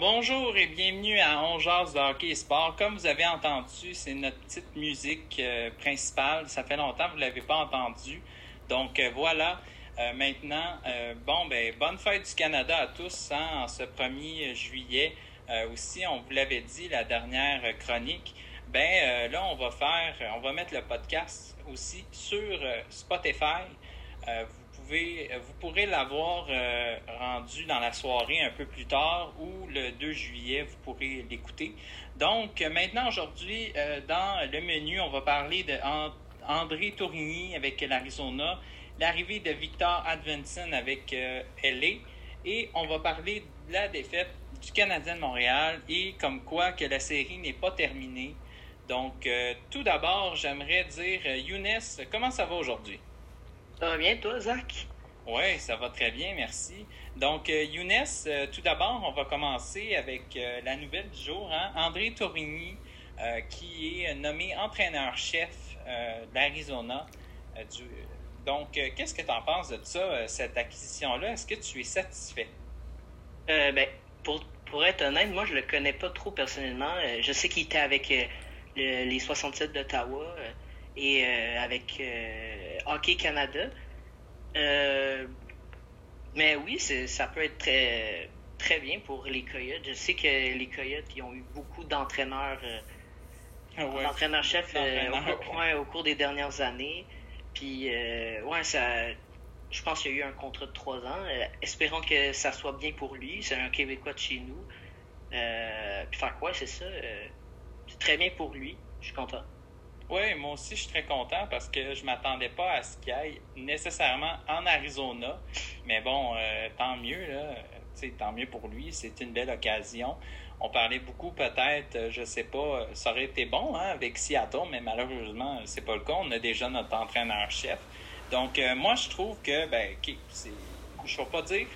Bonjour et bienvenue à On Jazz de Hockey et Sport. Comme vous avez entendu, c'est notre petite musique euh, principale. Ça fait longtemps que vous ne l'avez pas entendu. Donc, euh, voilà. Euh, maintenant, bon, ben, bonne fête du Canada à tous hein, en ce 1er juillet. aussi, on vous l'avait dit, la dernière chronique. Ben, là, on va faire, on va mettre le podcast aussi sur Spotify. vous euh, vous pourrez l'avoir euh, rendu dans la soirée un peu plus tard ou le 2 juillet, vous pourrez l'écouter. Donc, euh, maintenant, aujourd'hui, dans le menu, on va parler de André Tourigny avec l'Arizona, l'arrivée de Victor Advenson avec LA et on va parler de la défaite du Canadien de Montréal et comme quoi que la série n'est pas terminée. Donc, tout d'abord, j'aimerais dire, Younes, comment ça va aujourd'hui? Ça va bien, toi, Zach? Oui, ça va très bien, merci. Donc, euh, Younes, euh, tout d'abord, on va commencer avec euh, la nouvelle du jour. Hein? André Torigny, qui est nommé entraîneur-chef d'Arizona. donc, qu'est-ce que tu en penses de ça, cette acquisition-là? Est-ce que tu es satisfait? ben, pour, pour être honnête, moi, je le connais pas trop personnellement. je sais qu'il était avec les 67 d'Ottawa et avec Hockey Canada. Euh, mais oui, ça peut être très, très bien pour les Coyotes. Je sais que les Coyotes ils ont eu beaucoup d'entraîneurs, euh, ah d'entraîneurs-chefs euh, au, cours des dernières années. Puis, ouais, ça, je pense qu'il y a eu un contrat de trois ans. espérons que ça soit bien pour lui. C'est un Québécois de chez nous. puis, faire quoi, c'est ça. c'est très bien pour lui. Je suis content. Oui, moi aussi, je suis très content parce que je m'attendais pas à ce qu'il aille nécessairement en Arizona. Mais bon, euh, tant mieux, là. tant mieux pour lui. C'est une belle occasion. On parlait beaucoup, peut-être, euh, je sais pas, ça aurait été bon hein, avec Seattle, mais malheureusement, c'est pas le cas. On a déjà notre entraîneur-chef. Donc, euh, moi, je trouve que, ben, c'est, je ne vais pas dire,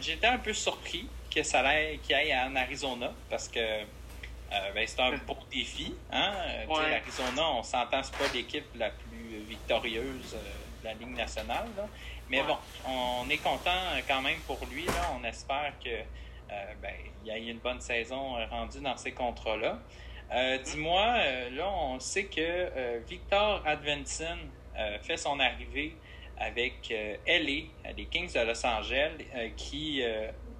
j'étais un peu surpris que ça aille, qu'il aille en Arizona parce que euh, ben, c'est un beau défi. Hein? Euh, L'Arizona, on s'entend, c'est pas l'équipe la plus victorieuse euh, de la Ligue nationale. Mais bon, on est content quand même pour lui. Là. On espère que ben, il y ait une bonne saison rendue dans ces contrats-là. Dis-moi, là, on sait que Victor Advenson fait son arrivée avec LA, les Kings de Los Angeles, qui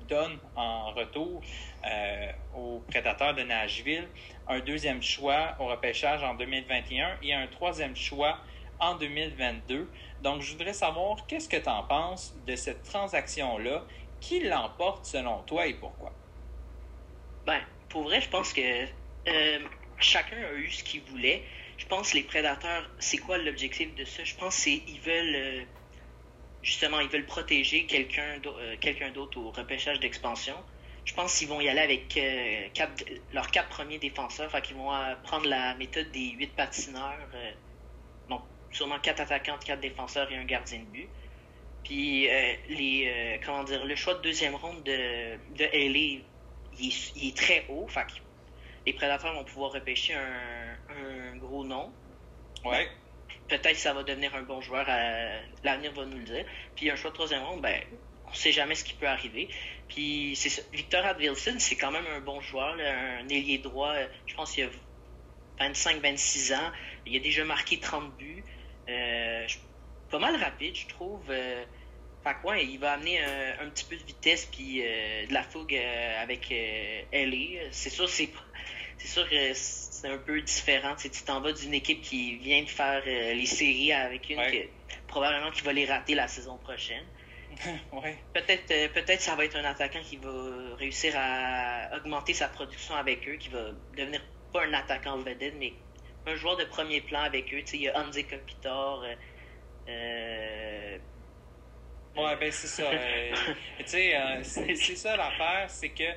donne en retour euh, aux prédateurs de Nashville, un deuxième choix au repêchage en 2021 et un troisième choix en 2022. Donc, je voudrais savoir qu'est-ce que tu en penses de cette transaction-là, qui l'emporte selon toi et pourquoi? Ben, pour vrai, je pense que euh, chacun a eu ce qu'il voulait. Je pense que les prédateurs, c'est quoi l'objectif de ça? Je pense qu'ils veulent euh, justement, ils veulent protéger quelqu'un quelqu'un d'autre au repêchage d'expansion je pense qu'ils vont y aller avec euh, leurs quatre premiers défenseurs. Fait qu'ils vont euh, prendre la méthode des huit patineurs. donc, euh, sûrement quatre attaquants, quatre défenseurs et un gardien de but. Puis, les, comment dire, le choix de deuxième ronde de, de LA, il est, très haut. Fait les prédateurs vont pouvoir repêcher un, gros nom. Ouais. Peut-être que ça va devenir un bon joueur. L'avenir va nous le dire. Puis, un choix de troisième ronde, ben, on sait jamais ce qui peut arriver. Puis c'est Victor Advilson, c'est quand même un bon joueur, un ailier droit. Je pense qu'il a 25-26 ans. Il a déjà marqué 30 buts. Euh, pas mal rapide, je trouve. Euh, fait il va amener un, petit peu de vitesse puis euh, de la fougue euh, avec LA. C'est sûr, c'est c'est sûr que c'est un peu différent. Tu t'en vas d'une équipe qui vient de faire les séries avec une probablement qui va les rater la saison prochaine. Peut-être euh, peut-être ça va être un attaquant qui va réussir à augmenter sa production avec eux, qui va devenir pas un attaquant vedette, mais un joueur de premier plan avec eux. il y a Andy Kopitar. Euh, euh, ouais, ben c'est ça. c'est ça l'affaire, c'est que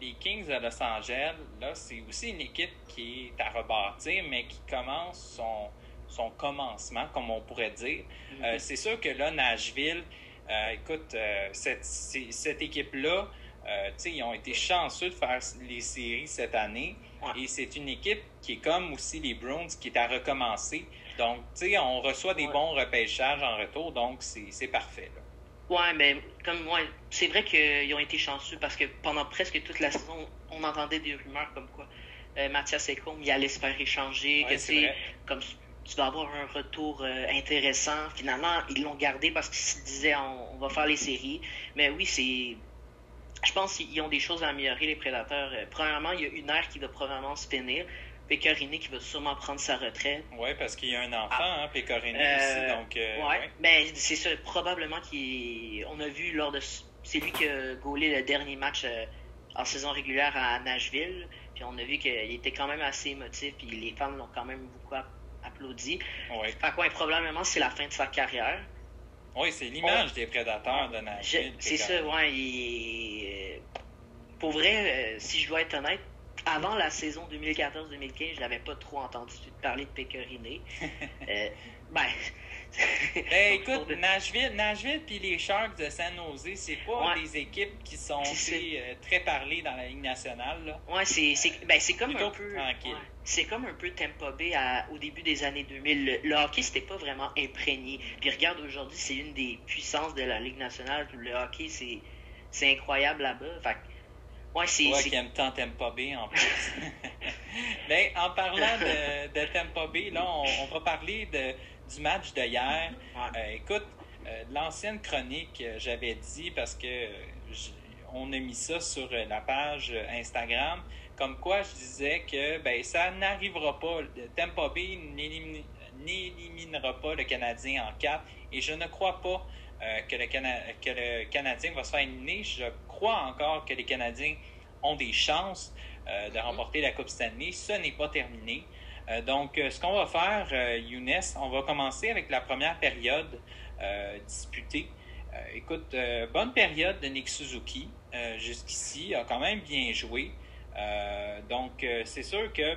les Kings de Los Angeles, là, c'est aussi une équipe qui est à rebâtir, mais qui commence son, son commencement, comme on pourrait dire. Mm-hmm. c'est sûr que là, Nashville, euh, écoute, euh, cette, cette équipe-là, euh, ils ont été chanceux de faire les séries cette année. Et c'est une équipe qui est comme aussi les Browns, qui est à recommencer. Donc, tu sais, on reçoit des bons repêchages en retour, donc c'est parfait. Ouais, mais comme moi, c'est vrai qu'ils ont été chanceux parce que pendant presque toute la saison, on entendait des rumeurs comme quoi euh, Mathias Ekholm, il allait se faire échanger, que c'est comme tu vas avoir un retour euh, intéressant. Finalement, ils l'ont gardé parce qu'ils se disaient on, va faire les séries. Mais oui, c'est. Je pense qu'ils ont des choses à améliorer, les prédateurs. Euh, premièrement, il y a une ère qui va probablement se finir. Pecorini qui va sûrement prendre sa retraite. Oui, parce qu'il y a un enfant, ah. hein, Pecorini aussi. Donc, ouais. Ben, c'est ça, probablement qu'on a vu lors de. C'est lui qui a gaulé le dernier match en saison régulière à Nashville. Puis on a vu qu'il était quand même assez émotif, puis les fans l'ont quand même beaucoup applaudi. Oui. Fait quoi, probablement, c'est la fin de sa carrière. Oui, c'est l'image des prédateurs de Nashville. C'est ça, ouais. Pour vrai, euh, si je dois être honnête, avant la saison 2014-2015, je n'avais pas trop entendu parler de Pécoriné. euh, ben, ben, écoute, Nashville, Nashville puis les Sharks de San Jose, c'est pas des équipes qui sont euh, très parlées dans la Ligue nationale. Là. Ouais, c'est ben, comme un peu. C'est comme un peu Tampa Bay au début des années 2000. Le, hockey, c'était pas vraiment imprégné. Puis regarde, aujourd'hui, c'est une des puissances de la Ligue nationale. Le hockey, c'est incroyable là-bas. Fait Ouais, c'est. Ouais, qui aime tant Tampa Bay en plus. ben, en parlant de, de Bay, là, on va parler de, du match de hier. Euh, écoute, euh, l'ancienne chronique, euh, j'avais dit parce que on a mis ça sur la page Instagram, comme quoi je disais que ben ça n'arrivera pas. Tampa Bay n'éliminera pas le Canadien en 4 et je ne crois pas que, le que le Canadien va se faire éliminer. Je crois encore que les Canadiens ont des chances de remporter la Coupe Stanley. Ce n'est pas terminé. Euh, donc, euh, ce qu'on va faire, euh, Younes, on va commencer avec la première période disputée. écoute, bonne période de Nick Suzuki. Jusqu'ici, a quand même bien joué. Donc, c'est sûr que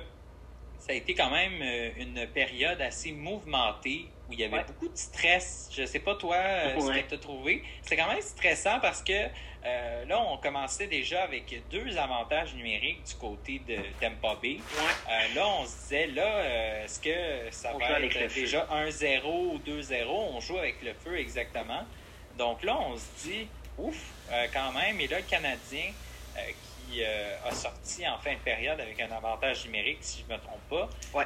ça a été quand même une période assez mouvementée où il y avait beaucoup de stress. Je sais pas toi ce que tu as trouvé. C'est quand même stressant parce que euh, là, on commençait déjà avec deux avantages numériques du côté de Tampa Bay. Euh, là, on se disait, là, euh, est-ce que ça va être déjà 1-0 ou 2-0? On joue avec le feu exactement. Donc là, on se dit, ouf, quand même. Et là, le Canadien qui a sorti en fin de période avec un avantage numérique, si je ne me trompe pas.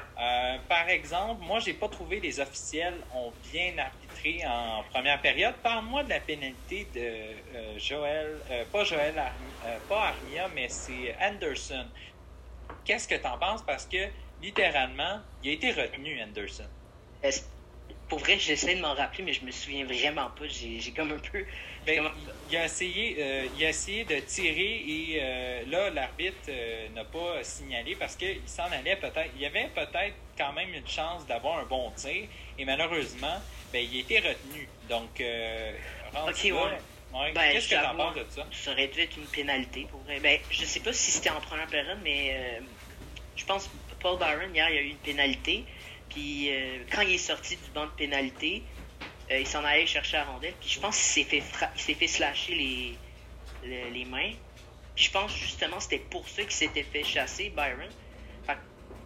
par exemple, moi, j'ai pas trouvé les officiels ont bien arbitré en première période. Parle-moi de la pénalité de euh, Joël, euh, pas Joël, euh, pas Armia, mais c'est Anderson. Qu'est-ce que tu en penses? Parce que littéralement, il a été retenu, Anderson. Pour vrai, j'essaie de m'en rappeler, mais je me souviens vraiment pas. J'ai comme un peu. Ben, il, a essayé, il a essayé de tirer et là, l'arbitre n'a pas signalé parce qu'il s'en allait peut-être. Il y avait peut-être quand même une chance d'avoir un bon tir et malheureusement, ben, il a été retenu. Donc, euh, Ok, ouais. Ben, Qu'est-ce que tu en penses de ça? Ça aurait dû être une pénalité pour vrai. Ben, je sais pas si c'était en première période, mais euh, je pense que Paul Byron, hier, il y a eu une pénalité. Puis euh, quand il est sorti du banc de pénalité, euh, il s'en allait chercher la rondelle. Puis je pense qu'il s'est fait, il s'est fait slasher les, les, les mains. Puis je pense justement que c'était pour ça qu'il s'était fait chasser, Byron. Fait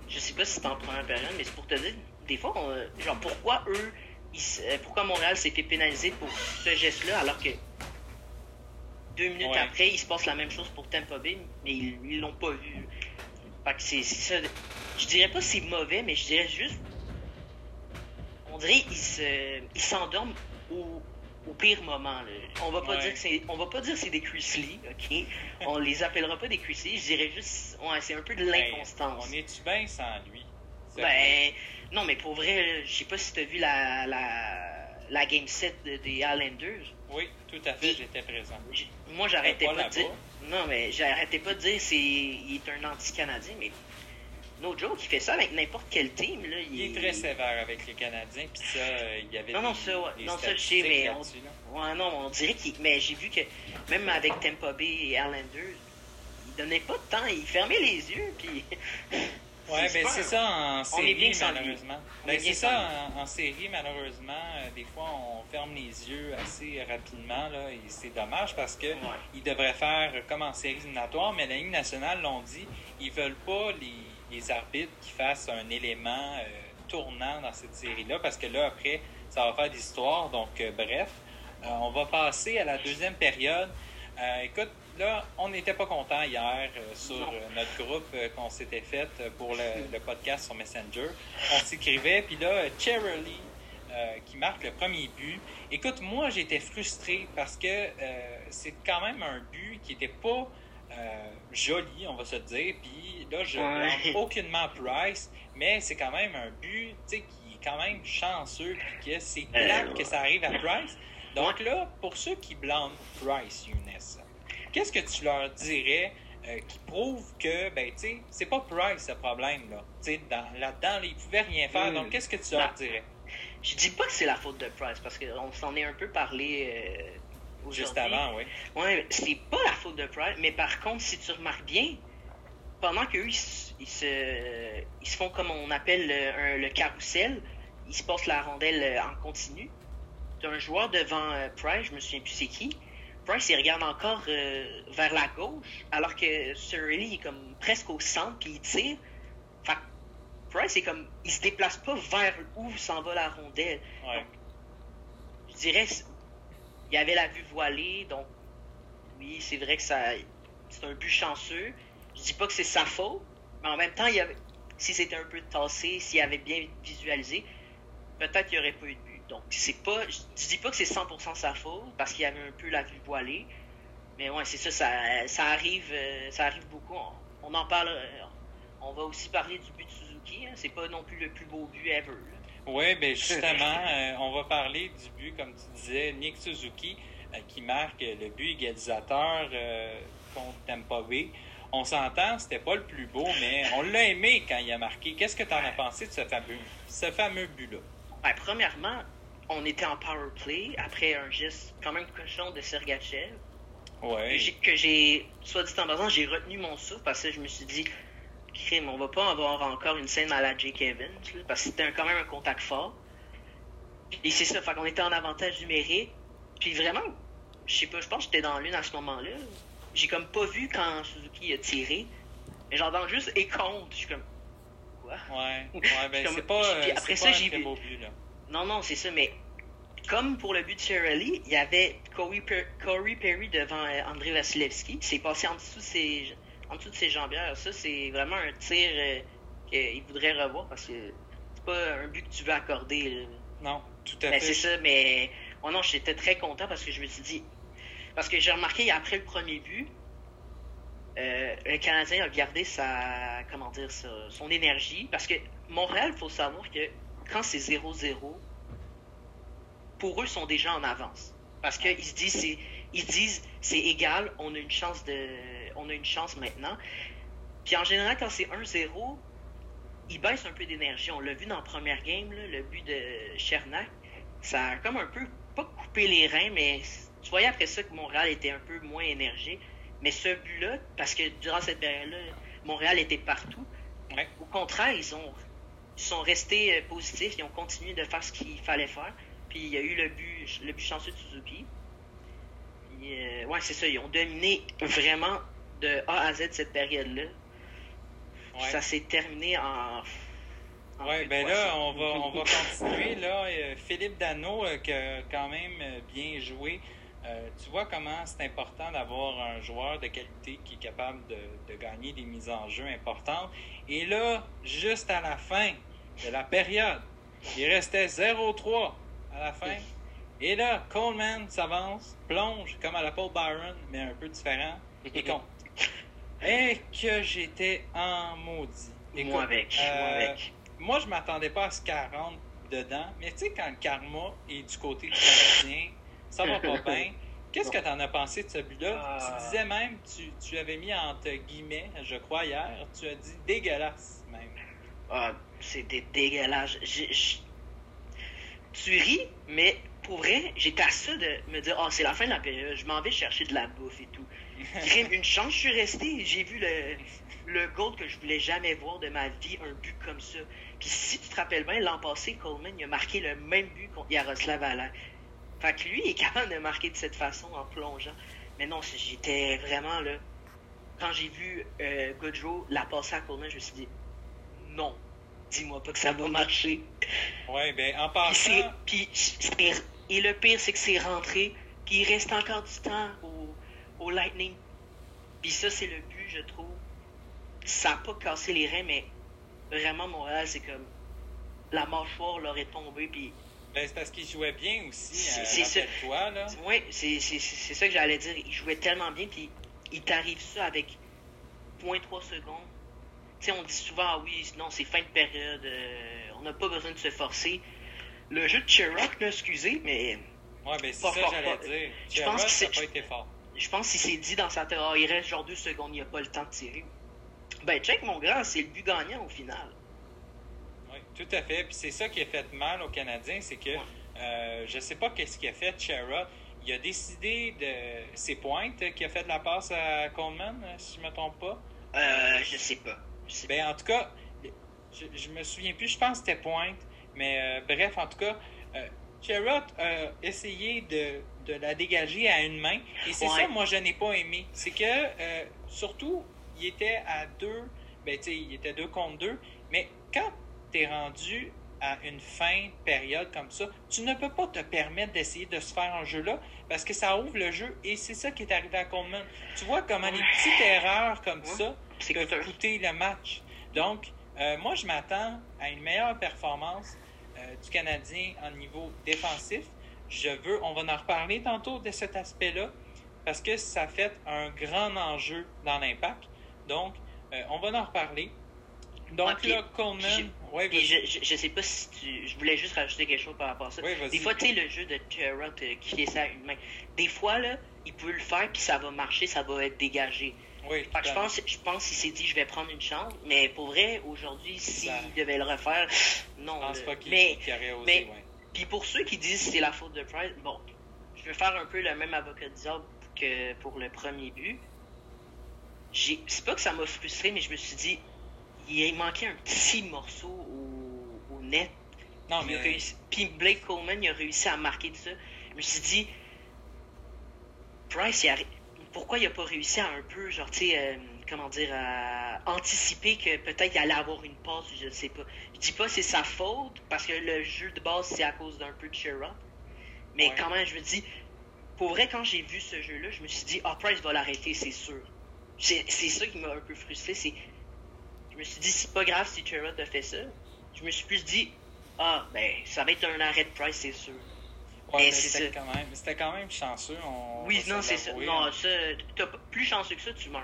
je sais pas si c'était en première période, mais c'est pour te dire, des fois, genre, pourquoi eux, euh, pourquoi Montréal s'est fait pénaliser pour ce geste-là, alors que deux minutes après, il se passe la même chose pour Tampa Bay, mais ils l'ont pas vu. Fait que c'est ça. Je dirais pas c'est mauvais, mais je dirais juste. On dirait qu'ils s'endorment au, au, pire moment. On va pas dire que c'est. On va pas dire c'est des Chrisley, ok? on les appellera pas des Chrisley, je dirais juste. Ouais, c'est un peu de ben, l'inconstance. on est-tu bien sans lui? Ben, non, mais pour vrai, je sais pas si tu as vu la, la, la game set des de Islanders. Oui, tout à fait, j'étais présent. Moi, j'arrêtais pas, de dire. Non, mais j'arrêtais pas de dire c'est il est un anti-Canadien, mais no joke, il fait ça avec n'importe quel team. Là, il, est très sévère avec les Canadiens, puis ça, il y avait. Non, non, ça, non, ça je sais, mais. On... Ouais, non, on dirait qu'il. Mais j'ai vu que même avec Tampa Bay et Islanders, il donnait pas de temps, il fermait les yeux, puis. Oui, ben c'est ça en série, malheureusement. Ben, c'est ça en, série, malheureusement. Euh, des fois, on ferme les yeux assez rapidement, là, et c'est dommage parce que ils devraient faire comme en série éliminatoire, mais la Ligue nationale l'ont dit, ils veulent pas les, les arbitres qui fassent un élément euh, tournant dans cette série-là, parce que là, après, ça va faire des histoires. Donc, euh, bref. on va passer à la deuxième période. écoute, là, on n'était pas content hier sur notre groupe qu'on s'était fait pour le, podcast sur Messenger. On s'écrivait, puis là, Cherry qui marque le premier but. Écoute, moi, j'étais frustré parce que c'est quand même un but qui n'était pas joli, on va se dire. Puis là, je ne aucunement Price, mais c'est quand même un but qui est quand même chanceux, puis que c'est clair que ça arrive à Price. Donc là, pour ceux qui blâment Price, Younes, qu'est-ce que tu leur dirais euh, qui prouve que, ben, tu sais, c'est pas Price le problème, là? Tu sais, là-dedans, il pouvait rien faire. Hmm. Donc, qu'est-ce que tu leur bah, dirais? Je dis pas que c'est la faute de Price, parce qu'on s'en est un peu parlé euh, Juste avant, oui. Ouais, c'est pas la faute de Price, mais par contre, si tu remarques bien, pendant qu'eux, ils, se, ils se font comme on appelle le, le carrousel, ils se passent la rondelle euh, en continu. T'as un joueur devant euh, Price, je me souviens plus c'est qui. Price, il regarde encore euh, vers la gauche, alors que Surly est comme presque au centre, puis il tire. Fait Price, est comme, il se déplace pas vers où s'en va la rondelle. je dirais, il y avait la vue voilée, donc oui, c'est vrai que ça, c'est un but chanceux. Je dis pas que c'est sa faute, mais en même temps, si c'était un peu tassé, s'il avait bien visualisé, peut-être qu'il n'y aurait pas eu de but. Donc, c'est pas, je dis pas que c'est 100% sa faute, parce qu'il y avait un peu la vue voilée. Mais ouais, c'est ça, ça, arrive, euh, ça arrive beaucoup. On, en parle, euh, on va aussi parler du but de Suzuki. Hein. C'est pas non plus le plus beau but ever. Oui, bien justement, euh, on va parler du but, comme tu disais, Nick Suzuki, qui marque le but égalisateur contre Tampa Bay. On s'entend, c'était pas le plus beau, mais on l'a aimé quand il a marqué. Qu'est-ce que tu en as pensé de ce fameux, ce fameux but-là? Ben, premièrement, on était en power play après un geste quand même cochon de Sergachev. Ouais. Que j'ai, soit dit en passant, j'ai retenu mon souffle parce que je me suis dit, crime, on va pas avoir encore une scène à la Jake Evans, parce que c'était quand même un contact fort. Et c'est ça, fait qu'on était en avantage numérique. Puis vraiment, je sais pas, je pense que j'étais dans l'une à ce moment-là j'ai comme pas vu quand Suzuki a tiré. Mais j'entends juste et compte. Je suis comme. Quoi? Ouais, ouais ben c'est pas. Puis euh, après ça, j'ai vu. Non, non, c'est ça, mais comme pour le but de Shirley, il y avait Corey, Perry devant euh, André Vasilevski. C'est passé en dessous de ses, en dessous de ses jambières. Ça, c'est vraiment un tir euh, qu'il voudrait revoir parce que c'est pas un but que tu veux accorder. Non, tout à ben, fait. C'est ça, mais. Oh non, j'étais très content parce que je me suis dit, parce que j'ai remarqué, après le premier but, euh, le Canadien a gardé sa, comment dire, son énergie. Parce que Montréal, il faut savoir que quand c'est 0-0, pour eux, ils sont déjà en avance. Parce qu'ils se disent, c'est, ils disent, c'est égal, on a une chance de, on a une chance maintenant. Puis en général, quand c'est 1-0, ils baissent un peu d'énergie. On l'a vu dans la première game, le but de Chernak. Ça a comme un peu, pas coupé les reins, mais tu voyais après ça que Montréal était un peu moins énergique. Mais ce but-là, parce que durant cette période-là, Montréal était partout. Au contraire, ils ont sont restés euh, positifs, ils ont continué de faire ce qu'il fallait faire. Puis il y a eu le but, le but chanceux de Suzuki. Puis, euh, ouais, c'est ça, ils ont dominé vraiment de A à Z cette période-là. Ça s'est terminé en. oui, ben là, on va, on va continuer. Là, euh, Philippe Dano, qui a quand même bien joué. Euh, tu vois comment c'est important d'avoir un joueur de qualité qui est capable de, gagner des mises en jeu importantes. Et là, juste à la fin de la période, il restait 0-3 à la fin. Et là, Coleman s'avance, plonge comme à la Paul Byron, mais un peu différent, et compte. Et que j'étais en maudit. moi avec. moi euh, avec. Moi, je m'attendais pas à ce 40 dedans, mais tu sais, quand le karma est du côté du Canadien, ça va pas bien. Qu'est-ce que tu en as pensé de ce but-là? Tu ah. disais même, tu, tu, avais mis entre guillemets, je crois, hier, tu as dit dégueulasse même. Ah, c'était dégueulasse. Tu ris, mais pour vrai, j'étais à ça de me dire, oh, c'est la fin de la période, je m'en vais chercher de la bouffe et tout. Une chance, je suis resté, j'ai vu le, le goal que je voulais jamais voir de ma vie, un but comme ça. Puis si tu te rappelles bien, l'an passé, Coleman, il a marqué le même but contre Yaroslav Alain. Fait que lui, il est capable de marquer de cette façon en plongeant. Mais non, j'étais vraiment là. Quand j'ai vu euh, Goodrow la passer à Coleman, je me suis dit non, dis-moi pas que ça va marcher. Ouais, ben en passant. Puis Et le pire, c'est que c'est rentré, puis il reste encore du temps au, au Lightning. Puis ça, c'est le but, je trouve. Ça n'a pas cassé les reins, mais vraiment, Montréal, c'est comme la mâchoire leur est tombée, puis ben, c'est parce qu'il jouait bien aussi. C'est ça. Toi, là. Oui, c'est ça que j'allais dire. Il jouait tellement bien, puis il t'arrive ça avec 0.3 secondes. Tu sais, on dit souvent, ah oui, non, c'est fin de période, euh, on n'a pas besoin de se forcer. Le jeu de Cherok, là, excusez, mais. Ouais, ben c'est ça que j'allais dire. Je pense qu'il pas été fort. Je pense qu'il s'est dit dans sa tête, ah, il reste genre deux secondes, il n'y a pas le temps de tirer. Ben, check, mon grand, c'est le but gagnant au final. Oui, tout à fait. Puis c'est ça qui a fait mal aux Canadiens, c'est que euh, je sais pas qu'est-ce qu'il a fait, Cherok il a décidé de ses pointes qui a fait de la passe à Coleman, si je ne me trompe pas? Euh, je sais pas. ben, en tout cas, je, je, me souviens plus, je pense que c'était pointe. Mais euh, bref, en tout cas, euh, a essayé de, de, la dégager à une main. Et c'est ça, moi, je n'ai pas aimé. C'est que, euh, surtout, il était à deux, ben, tu sais, il était deux contre deux. Mais quand tu es rendu à une fin de période comme ça, tu ne peux pas te permettre d'essayer de se faire un jeu là parce que ça ouvre le jeu et c'est ça qui est arrivé à Coleman. Tu vois comment les petites erreurs comme ça peuvent coûter le match. Donc, euh, moi, je m'attends à une meilleure performance euh, du Canadien en niveau défensif. Je veux, on va en reparler tantôt de cet aspect-là parce que ça fait un grand enjeu dans l'impact. Donc, euh, on va en reparler. Donc là, Coleman. Ouais, je, je, sais pas si tu. Je voulais juste rajouter quelque chose par rapport à ça. des fois, tu sais, le jeu de Gerrard euh, qui fait ça à une main. Des fois, là, il peut le faire, puis ça va marcher, ça va être dégagé. Oui, je pense, je pense qu'il s'est dit, je vais prendre une chance. Mais pour vrai, aujourd'hui, s'il devait le refaire, non. Je pense pas qu'il mais, osé, mais, Puis pour ceux qui disent que c'est la faute de Price, bon, je vais faire un peu le même avocat diable que pour le premier but. C'est pas que ça m'a frustré, mais je me suis dit, il manquait un petit morceau au, net. Non, mais... Puis Blake Coleman, il a réussi à marquer de ça. Je me suis dit, Price, pourquoi il n'a pas réussi à un peu, genre, tu sais, euh, comment dire, à anticiper que peut-être il allait avoir une passe, je ne sais pas. Je dis pas c'est sa faute, parce que le jeu de base, c'est à cause d'un peu de cheer Mais quand même, je me dis, pour vrai, quand j'ai vu ce jeu-là, je me suis dit, ah, Price va l'arrêter, c'est sûr. C'est ça qui m'a un peu frustré, c'est je me suis dit, c'est pas grave si Sherrod a fait ça. Je me suis plus dit, ah, ben, ça va être un arrêt de Price, c'est sûr. Ouais, mais, c'était quand, même, quand même chanceux. oui, non, c'est ça. Non, ça, plus chanceux que ça, tu meurs.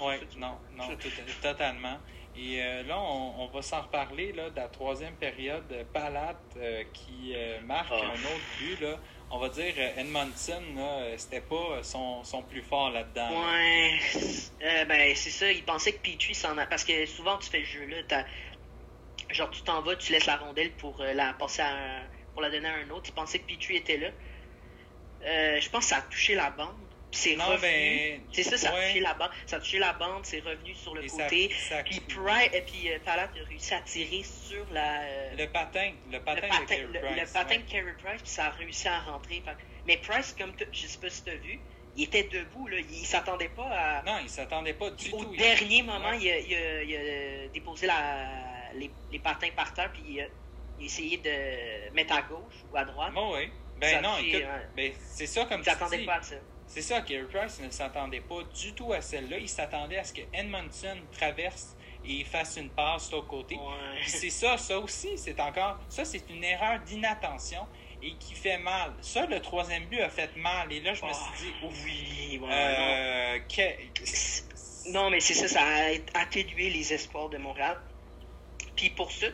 Oui, non, non, totalement. Et euh, là, on, va s'en reparler là, de la troisième période. Palat euh, qui euh, marque ah. un autre but. Là on va dire, euh, Edmondson, c'était pas son, son, plus fort là-dedans. Ouais. Ben, c'est ça. Il pensait que Petrie s'en a. Parce que souvent, tu fais le jeu-là. Genre, tu t'en vas, tu laisses la rondelle pour la passer à pour la donner à un autre. Il pensait que Petrie était là. je pense que ça a touché la bande c'est revenu. Ben, c'est ça, ça a touché la bande. Ça a touché la bande, c'est revenu sur le côté. puis et puis euh, Palat a réussi à tirer sur la. Euh, le patin, le patin, le patin, de Carey Price. Le patin de Carey Price, puis ça a réussi à rentrer. Mais Price, comme je sais pas si tu as vu, il était debout, là. Il s'attendait pas à. Non, il s'attendait pas du Au tout. Au dernier moment, il, a, il, a, il, a, déposé la, les, les, patins par terre, puis il a, essayé de mettre à gauche ou à droite. Oh oui. Ben non, écoute, ben, c'est ça comme il s'attendait pas à ça. C'est ça, Carey Price ne s'attendait pas du tout à celle-là. Il s'attendait à ce que Edmondson traverse et fasse une passe de côté. C'est ça, ça aussi, c'est encore. Ça, c'est une erreur d'inattention et qui fait mal. Ça, le troisième but a fait mal. Et là, je me suis dit, oui, euh, non. mais c'est ça, ça a atténué les espoirs de Montréal. Puis pour ça,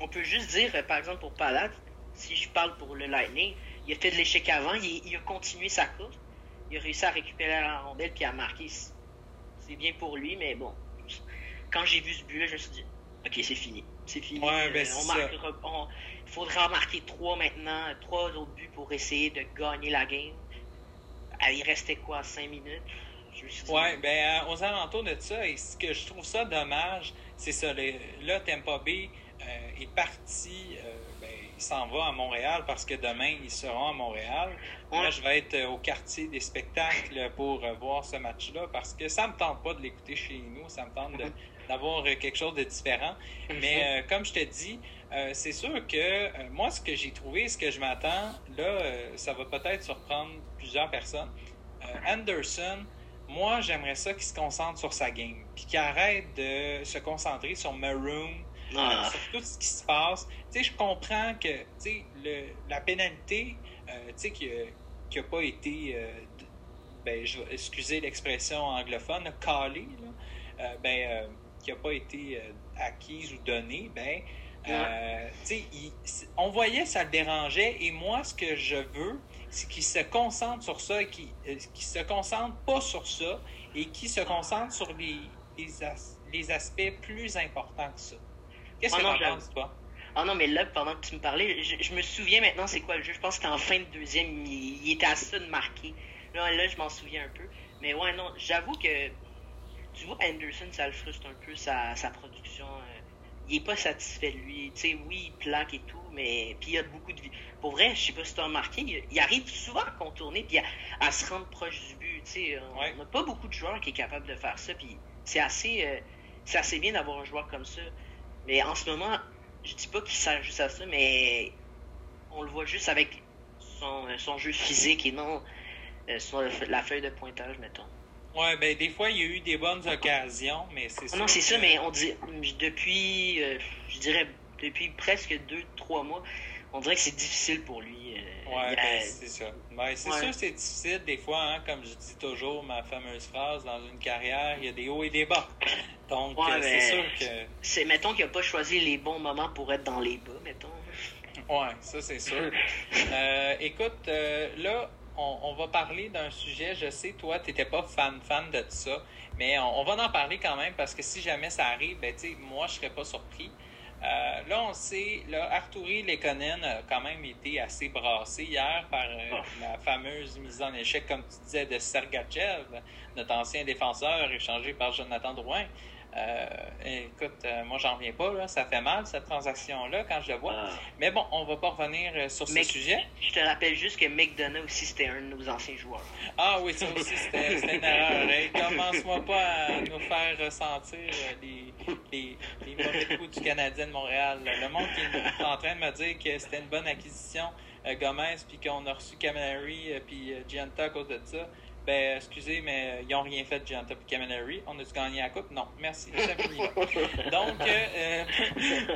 on peut juste dire, par exemple, pour Palat, si je parle pour le Lightning, il a fait de l'échec avant, il a continué sa course il a réussi à récupérer la rondelle puis à marquer. C'est bien pour lui, mais bon. Quand j'ai vu ce but-là, je me suis dit, ok, c'est fini. C'est fini. Ouais, ben, on il faudra marquer trois maintenant, trois autres buts pour essayer de gagner la game. Ah, il restait quoi, cinq minutes? ouais, ben, euh, aux alentours de ça, et ce que je trouve ça dommage, c'est ça. Le, là, Tampa Bay euh, est parti, euh, ben, s'en va à Montréal parce que demain, ils seront à Montréal. Moi, je vais être au quartier des spectacles pour voir ce match-là parce que ça me tente pas de l'écouter chez nous. Ça me tente d'avoir quelque chose de différent. Mais comme je te dis, c'est sûr que moi, ce que j'ai trouvé, ce que je m'attends, là, ça va peut-être surprendre plusieurs personnes. Anderson, moi, j'aimerais ça qu'il se concentre sur sa game, puis qu'il arrête de se concentrer sur Maroon, ah. sur tout ce qui se passe. Tu sais, je comprends que, tu sais, la pénalité, euh, tu sais, qui n'a pas été, euh, ben, je excuser l'expression anglophone, calée, là, euh, ben, qui n'a pas été acquise ou donnée, ben, tu sais, on voyait ça le dérangeait, et moi, ce que je veux, c'est qu'il se concentre sur ça, et qu'il ne se concentre pas sur ça et qui se concentre sur les, les, aspects plus importants que ça. Qu'est-ce que tu penses, toi? Ah non, mais là, pendant que tu me parlais, je, me souviens maintenant c'est quoi le jeu. Je pense que c'était en fin de deuxième, il, était à ça de marquer. Là, là je m'en souviens un peu. Mais ouais, non, j'avoue que tu vois, Anderson, ça le frustre un peu, sa, sa production. Euh, il est pas satisfait de lui. Tu sais, oui, il plaque et tout, mais puis il y a beaucoup de pour vrai, je sais pas si tu as remarqué, il, arrive souvent à contourner puis à, se rendre proche du but. On n'a pas beaucoup de joueurs qui sont capables de faire ça. Puis c'est assez, euh, c'est assez bien d'avoir un joueur comme ça. Mais en ce moment, je dis pas qu'il sert juste à ça, mais on le voit juste avec son, euh, son jeu physique et non euh, la feuille de pointage, mettons. Ouais, ben des fois il y a eu des bonnes occasions, mais c'est ça. Non, c'est ça, mais on dit depuis, je dirais depuis presque deux, trois mois, on dirait que c'est difficile pour lui. Euh, ouais, ben, c'est ça. Ben, c'est sûr c'est difficile des fois, hein, comme je dis toujours ma fameuse phrase, dans une carrière, il y a des hauts et des bas. Donc, euh, c'est sûr que... C'est, mettons qu'il n'a pas choisi les bons moments pour être dans les bas, mettons. Ouais, ça c'est sûr. Euh, écoute, là, on, va parler d'un sujet, je sais, toi, tu n'étais pas fan-fan de ça, mais on, va en parler quand même parce que si jamais ça arrive, ben, moi, je serais pas surpris. Euh, là, on sait, là, Arturi Lekonen a quand même été assez brassé hier par euh, oh. la fameuse mise en échec, comme tu disais, de Sergachev, notre ancien défenseur échangé par Jonathan Drouin. Euh, écoute, euh, moi, j'en reviens pas. Là. Ça fait mal, cette transaction-là, quand je le vois. Ah. Mais bon, on va pas revenir euh, sur ce sujet. Je te rappelle juste que McDonough aussi, c'était un de nos anciens joueurs. Ah oui, ça aussi, c'était une erreur. Hey, Commence-moi pas à nous faire ressentir les, les, les, mauvais coups du Canadien de Montréal. Le monde qui est en train de me dire que c'était une bonne acquisition, Gomez, puis qu'on a reçu Camilleri, puis Gianta à cause de ça. Ben, excusez, mais ils n'ont rien fait et Caminari. On a-tu gagné la coupe? Non, merci. Donc, euh,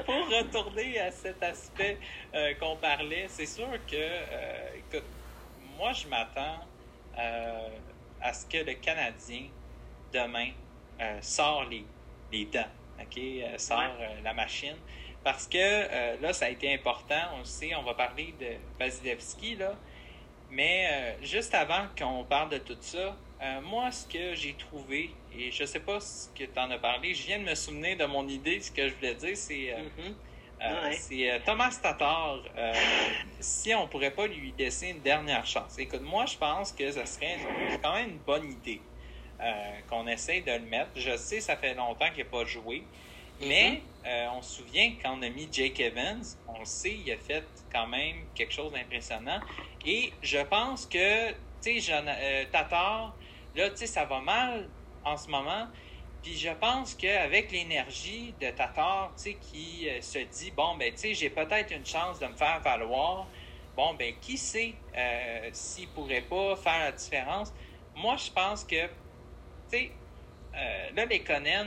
pour retourner à cet aspect euh, qu'on parlait, c'est sûr que, euh, écoute, moi, je m'attends à ce que le Canadien, demain, sort les, les dents, OK? sort la machine. Parce que là, ça a été important. On le sait, on va parler de Vasilevski, là. Mais euh, juste avant qu'on parle de tout ça, euh, moi, ce que j'ai trouvé, et je sais pas ce que tu en as parlé, je viens de me souvenir de mon idée, ce que je voulais dire, c'est euh, mm-hmm. Thomas Tatar, si on pourrait pas lui laisser une dernière chance. Écoute, moi, je pense que ce serait quand même une bonne idée qu'on essaye de le mettre. Je sais, ça fait longtemps qu'il n'a pas joué. Mais mm-hmm. on se souvient quand on a mis Jake Evans, on le sait, il a fait quand même quelque chose d'impressionnant. Et je pense que, tu sais, euh, Tatar, là, tu sais, ça va mal en ce moment. Puis je pense qu'avec l'énergie de Tatar, tu sais, qui euh, se dit, bon, ben, tu sais, j'ai peut-être une chance de me faire valoir. Bon, ben, qui sait euh, s'il pourrait pas faire la différence? Moi, je pense que, tu sais, là, les Conan,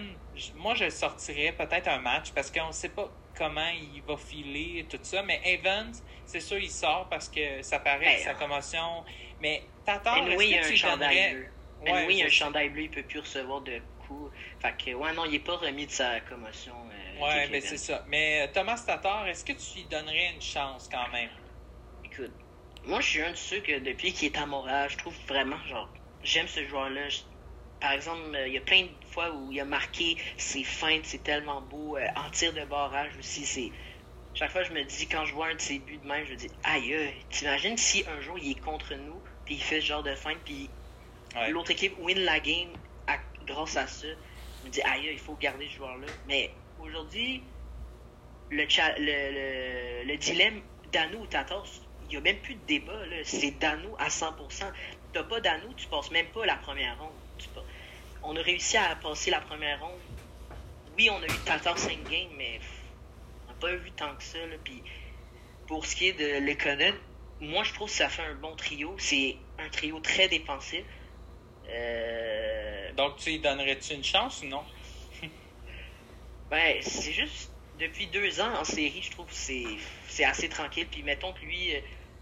moi, je sortirais peut-être un match parce qu'on ne sait pas comment il va filer et tout ça. Mais Evans, c'est sûr, il sort parce que ça paraît ben, sa commotion. Mais Tatar, est-ce que tu donnerais... Ouais, oui, un chandail bleu, il peut plus recevoir de coups. Fait que, ouais, non, il n'est pas remis de sa commotion. Euh, ouais, mais c'est ça. Mais euh, Thomas Tatar, est-ce que tu lui donnerais une chance quand même? Écoute, moi, je suis un de ceux que depuis qu'il est à Montréal, je trouve vraiment, genre, j'aime ce joueur-là. Par exemple, euh, il y a plein de fois où il a marqué ses feintes, c'est tellement beau. en tir de barrage aussi, c'est chaque fois, je me dis, quand je vois un de ses buts de même, je me dis, aïe, t'imagines si un jour il est contre nous, puis il fait ce genre de fin, puis l'autre équipe win la game grâce à ça. Je me dis, aïe, il faut garder ce joueur-là. Mais aujourd'hui, le, le, le, dilemme Danou ou Tatar, il n'y a même plus de débat. C'est Danou à 100%. T'as pas Danou, tu passes même pas la première ronde. On a réussi à passer la première ronde. Oui, on a eu Tatar 5 games, mais on n'a pas vu tant que ça. Puis pour ce qui est de Lekonen, moi je trouve que ça fait un bon trio. C'est un trio très défensif. Euh, Donc tu lui donnerais-tu une chance ou non? ben, c'est juste depuis deux ans en série, je trouve que c'est assez tranquille. Puis mettons que lui, euh,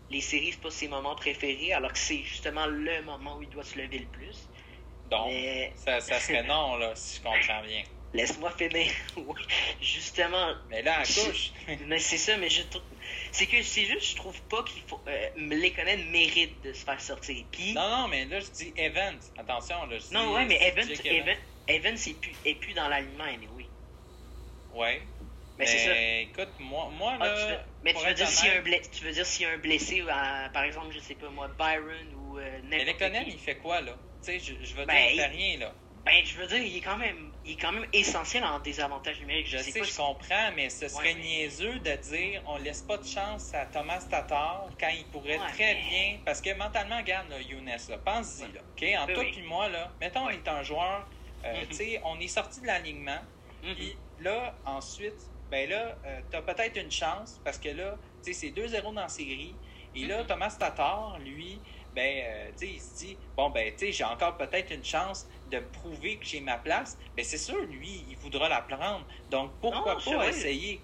les séries, c'est pas ses moments préférés, alors que c'est justement le moment où il doit se lever le plus. Donc, ça, ça serait non, là, si je comprends bien. Laisse-moi finir. oui, justement. Mais là, elle couche. mais c'est ça, mais je C'est que c'est juste, je trouve pas qu'il faut. Euh, les connaître mérite de se faire sortir. Puis... Non, non, mais là, je dis Evans. Attention, là, je Non, ouais, mais Evans, Evans, Evans est, plus, est plus dans l'alignement, oui. Ouais. Mais, c'est ça. Écoute, moi, moi ah, là. mais tu veux, dire s'il y a un blessé, tu veux dire s'il y a un blessé, par exemple, je sais pas moi, Byron ou euh, Mais Lekonen, il fait quoi, là? Tu sais, je, je veux ben, dire, il fait rien, là. Ben, je veux dire, il est quand même, il est quand même essentiel en désavantage numérique. Je, sais, je comprends, mais ce serait niaiseux de dire on laisse pas de chance à Thomas Tatar quand il pourrait très bien. Parce que mentalement, regarde, là, Younes, pense-y, là. OK? En toi et moi, là, mettons, on est un joueur, euh, mm-hmm. tu sais, on est sorti de l'alignement, mm-hmm. puis là, ensuite, ben là, euh, tu as peut-être une chance parce que là, tu sais, c'est 2-0 dans la série. Et là, mm-hmm. Thomas Tatar, lui, ben, euh, tu sais, il se dit, bon, ben, tu sais, j'ai encore peut-être une chance de prouver que j'ai ma place, mais c'est sûr, lui, il voudra la prendre. Donc, pourquoi pas essayer?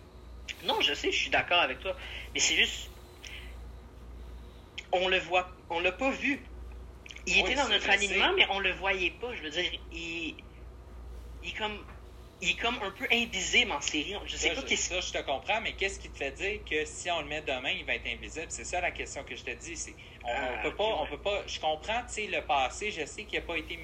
Non, je sais, je suis d'accord avec toi. Mais c'est juste. On le voit. On l'a pas vu. Il était dans notre alignement, mais on le voyait pas. Je veux dire, il. Il est comme. Il est comme un peu invisible en série. Je sais pas je, Ça, je te comprends, mais qu'est-ce qui te fait dire que si on le met demain, il va être invisible? C'est ça la question que je te dis. C'est, on, ah, peut pas, on peut pas. Je comprends, tu sais, le passé, je sais qu'il n'a pas été